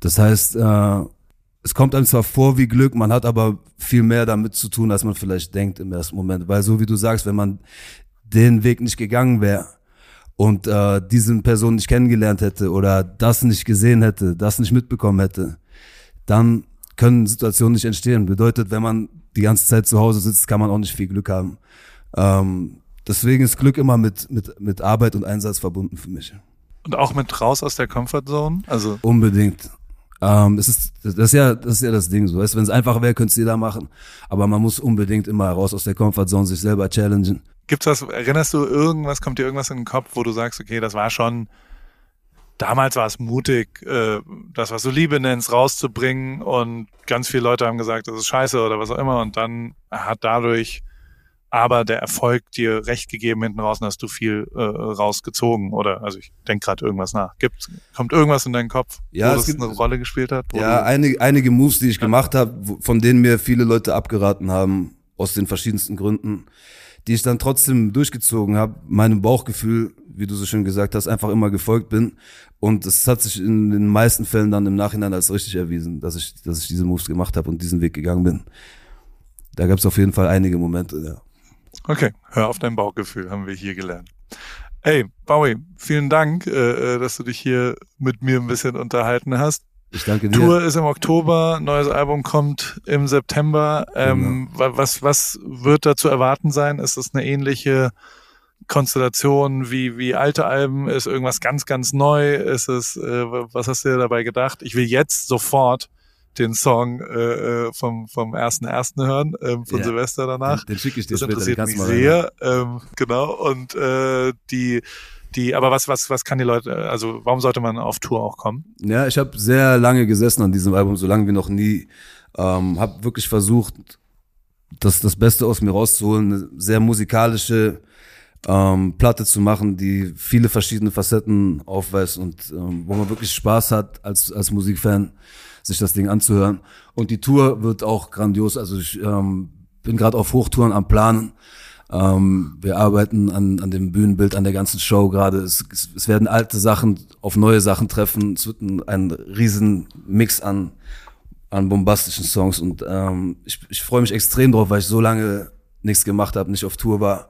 Das heißt, äh, es kommt einem zwar vor wie Glück, man hat aber viel mehr damit zu tun, als man vielleicht denkt im ersten Moment. Weil so wie du sagst, wenn man den Weg nicht gegangen wäre und äh, diesen Person nicht kennengelernt hätte oder das nicht gesehen hätte, das nicht mitbekommen hätte, dann können Situationen nicht entstehen. Bedeutet, wenn man die ganze Zeit zu Hause sitzt, kann man auch nicht viel Glück haben. Ähm, deswegen ist Glück immer mit, mit, mit Arbeit und Einsatz verbunden für mich. Und auch mit raus aus der Comfortzone? Also unbedingt. Ähm, das, ist, das, ist ja, das ist ja das Ding so. Weißt, wenn es einfach wäre, könnte es jeder machen. Aber man muss unbedingt immer raus aus der Comfortzone, sich selber challengen. Gibt's was, erinnerst du irgendwas, kommt dir irgendwas in den Kopf, wo du sagst, okay, das war schon damals war es mutig, äh, das, was du Liebe nennst, rauszubringen und ganz viele Leute haben gesagt, das ist scheiße oder was auch immer und dann hat dadurch aber der Erfolg dir recht gegeben hinten raus und hast du viel äh, rausgezogen oder also ich denke gerade irgendwas nach. Gibt kommt irgendwas in deinen Kopf, ja, wo das eine Rolle gespielt hat? Ja, einige, einige Moves, die ich ja. gemacht habe, von denen mir viele Leute abgeraten haben aus den verschiedensten Gründen, die ich dann trotzdem durchgezogen habe, meinem Bauchgefühl, wie du so schön gesagt hast, einfach immer gefolgt bin und es hat sich in den meisten Fällen dann im Nachhinein als richtig erwiesen, dass ich dass ich diese Moves gemacht habe und diesen Weg gegangen bin. Da gab es auf jeden Fall einige Momente, ja. Okay, hör auf dein Bauchgefühl, haben wir hier gelernt. Ey, Bowie, vielen Dank, äh, äh, dass du dich hier mit mir ein bisschen unterhalten hast. Ich danke dir. Tour ist im Oktober, neues Album kommt im September. Ähm, genau. was, was wird da zu erwarten sein? Ist es eine ähnliche Konstellation wie, wie alte Alben? Ist irgendwas ganz, ganz neu? Ist es, äh, was hast du dir dabei gedacht? Ich will jetzt sofort den Song äh, äh, vom vom ersten ersten hören ähm, von ja. Silvester danach. Den, den schicke ich dir das später. interessiert mich sehr. Ähm, genau und äh, die die, aber was, was, was kann die Leute, also warum sollte man auf Tour auch kommen? Ja, ich habe sehr lange gesessen an diesem Album, so lange wie noch nie. Ähm, habe wirklich versucht, das, das Beste aus mir rauszuholen, eine sehr musikalische ähm, Platte zu machen, die viele verschiedene Facetten aufweist und ähm, wo man wirklich Spaß hat als, als Musikfan sich das Ding anzuhören. Und die Tour wird auch grandios. Also ich ähm, bin gerade auf Hochtouren am Planen. Ähm, wir arbeiten an, an dem Bühnenbild, an der ganzen Show gerade. Es, es, es werden alte Sachen auf neue Sachen treffen. Es wird ein, ein riesen Mix an, an bombastischen Songs. Und ähm, ich, ich freue mich extrem drauf, weil ich so lange nichts gemacht habe, nicht auf Tour war.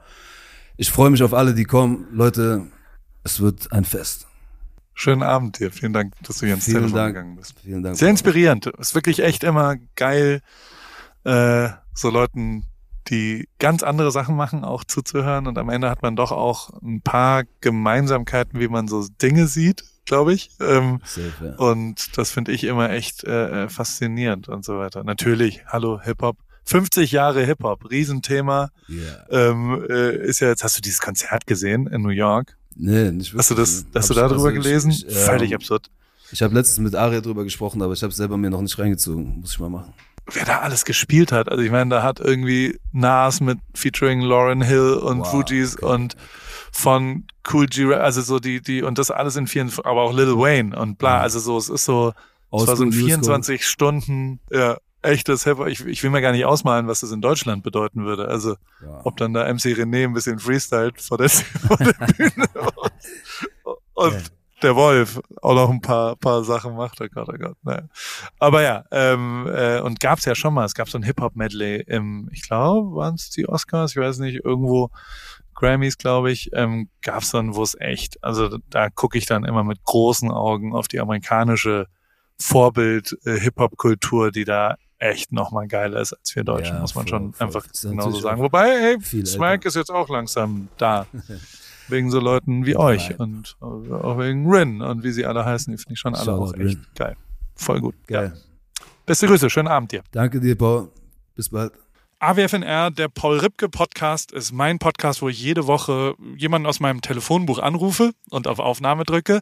Ich freue mich auf alle, die kommen. Leute, es wird ein Fest. Schönen Abend dir. Vielen Dank, dass du hier ins Vielen Telefon Dank. gegangen bist. Vielen Dank. Sehr inspirierend. Ist wirklich echt immer geil, äh, so Leuten, die ganz andere Sachen machen, auch zuzuhören. Und am Ende hat man doch auch ein paar Gemeinsamkeiten, wie man so Dinge sieht, glaube ich. Ähm, Safe, ja. Und das finde ich immer echt äh, faszinierend und so weiter. Natürlich, hallo Hip-Hop. 50 Jahre Hip-Hop, Riesenthema. Yeah. Ähm, äh, ist ja jetzt, hast du dieses Konzert gesehen in New York? Nee, nicht wirklich. Hast du das, hast du Hab darüber ich- also gelesen? Ich, ich, Völlig ähm, absurd. Ich habe letztens mit Aria drüber gesprochen, aber ich habe selber mir noch nicht reingezogen. Muss ich mal machen. Wer da alles gespielt hat. Also ich meine, da hat irgendwie Nas mit featuring Lauren Hill und Wow, Fugees okay. und von Cool G, also so die, die, und das alles in vielen, aber auch Lil Wayne und bla, also so, es ist so, es war so ein Oldschool, New School. 24 Stunden, ja, echtes Hip-Hop. Ich, ich will mir gar nicht ausmalen, was das in Deutschland bedeuten würde. Also, Wow. ob dann da MC René ein bisschen freestylt vor der, vor der Bühne und, und Ja. der Wolf auch noch ein paar, paar Sachen macht. Oh Gott, oh Gott. Naja. Aber ja, ähm, äh, und gab's ja schon mal, es gab so ein Hip-Hop-Medley im, ich glaube, waren es die Oscars, ich weiß nicht, irgendwo Grammys, glaube ich, ähm, gab's dann, wo es echt, also da gucke ich dann immer mit großen Augen auf die amerikanische Vorbild äh, Hip-Hop-Kultur, die da echt nochmal geiler ist als wir Deutschen, Ja, muss man voll, schon voll. einfach genauso sagen. Wobei, hey, älter. ist jetzt auch langsam da. wegen so Leuten wie euch Vibe. und auch wegen Rin und wie sie alle heißen, die finde ich schon alle Shoutout auch echt Rin. geil. Voll gut. Geil. Beste Grüße, schönen Abend dir. Danke dir, Paul. Bis bald. AWFNR, der Paul Ripke Podcast, ist mein Podcast, wo ich jede Woche jemanden aus meinem Telefonbuch anrufe und auf Aufnahme drücke.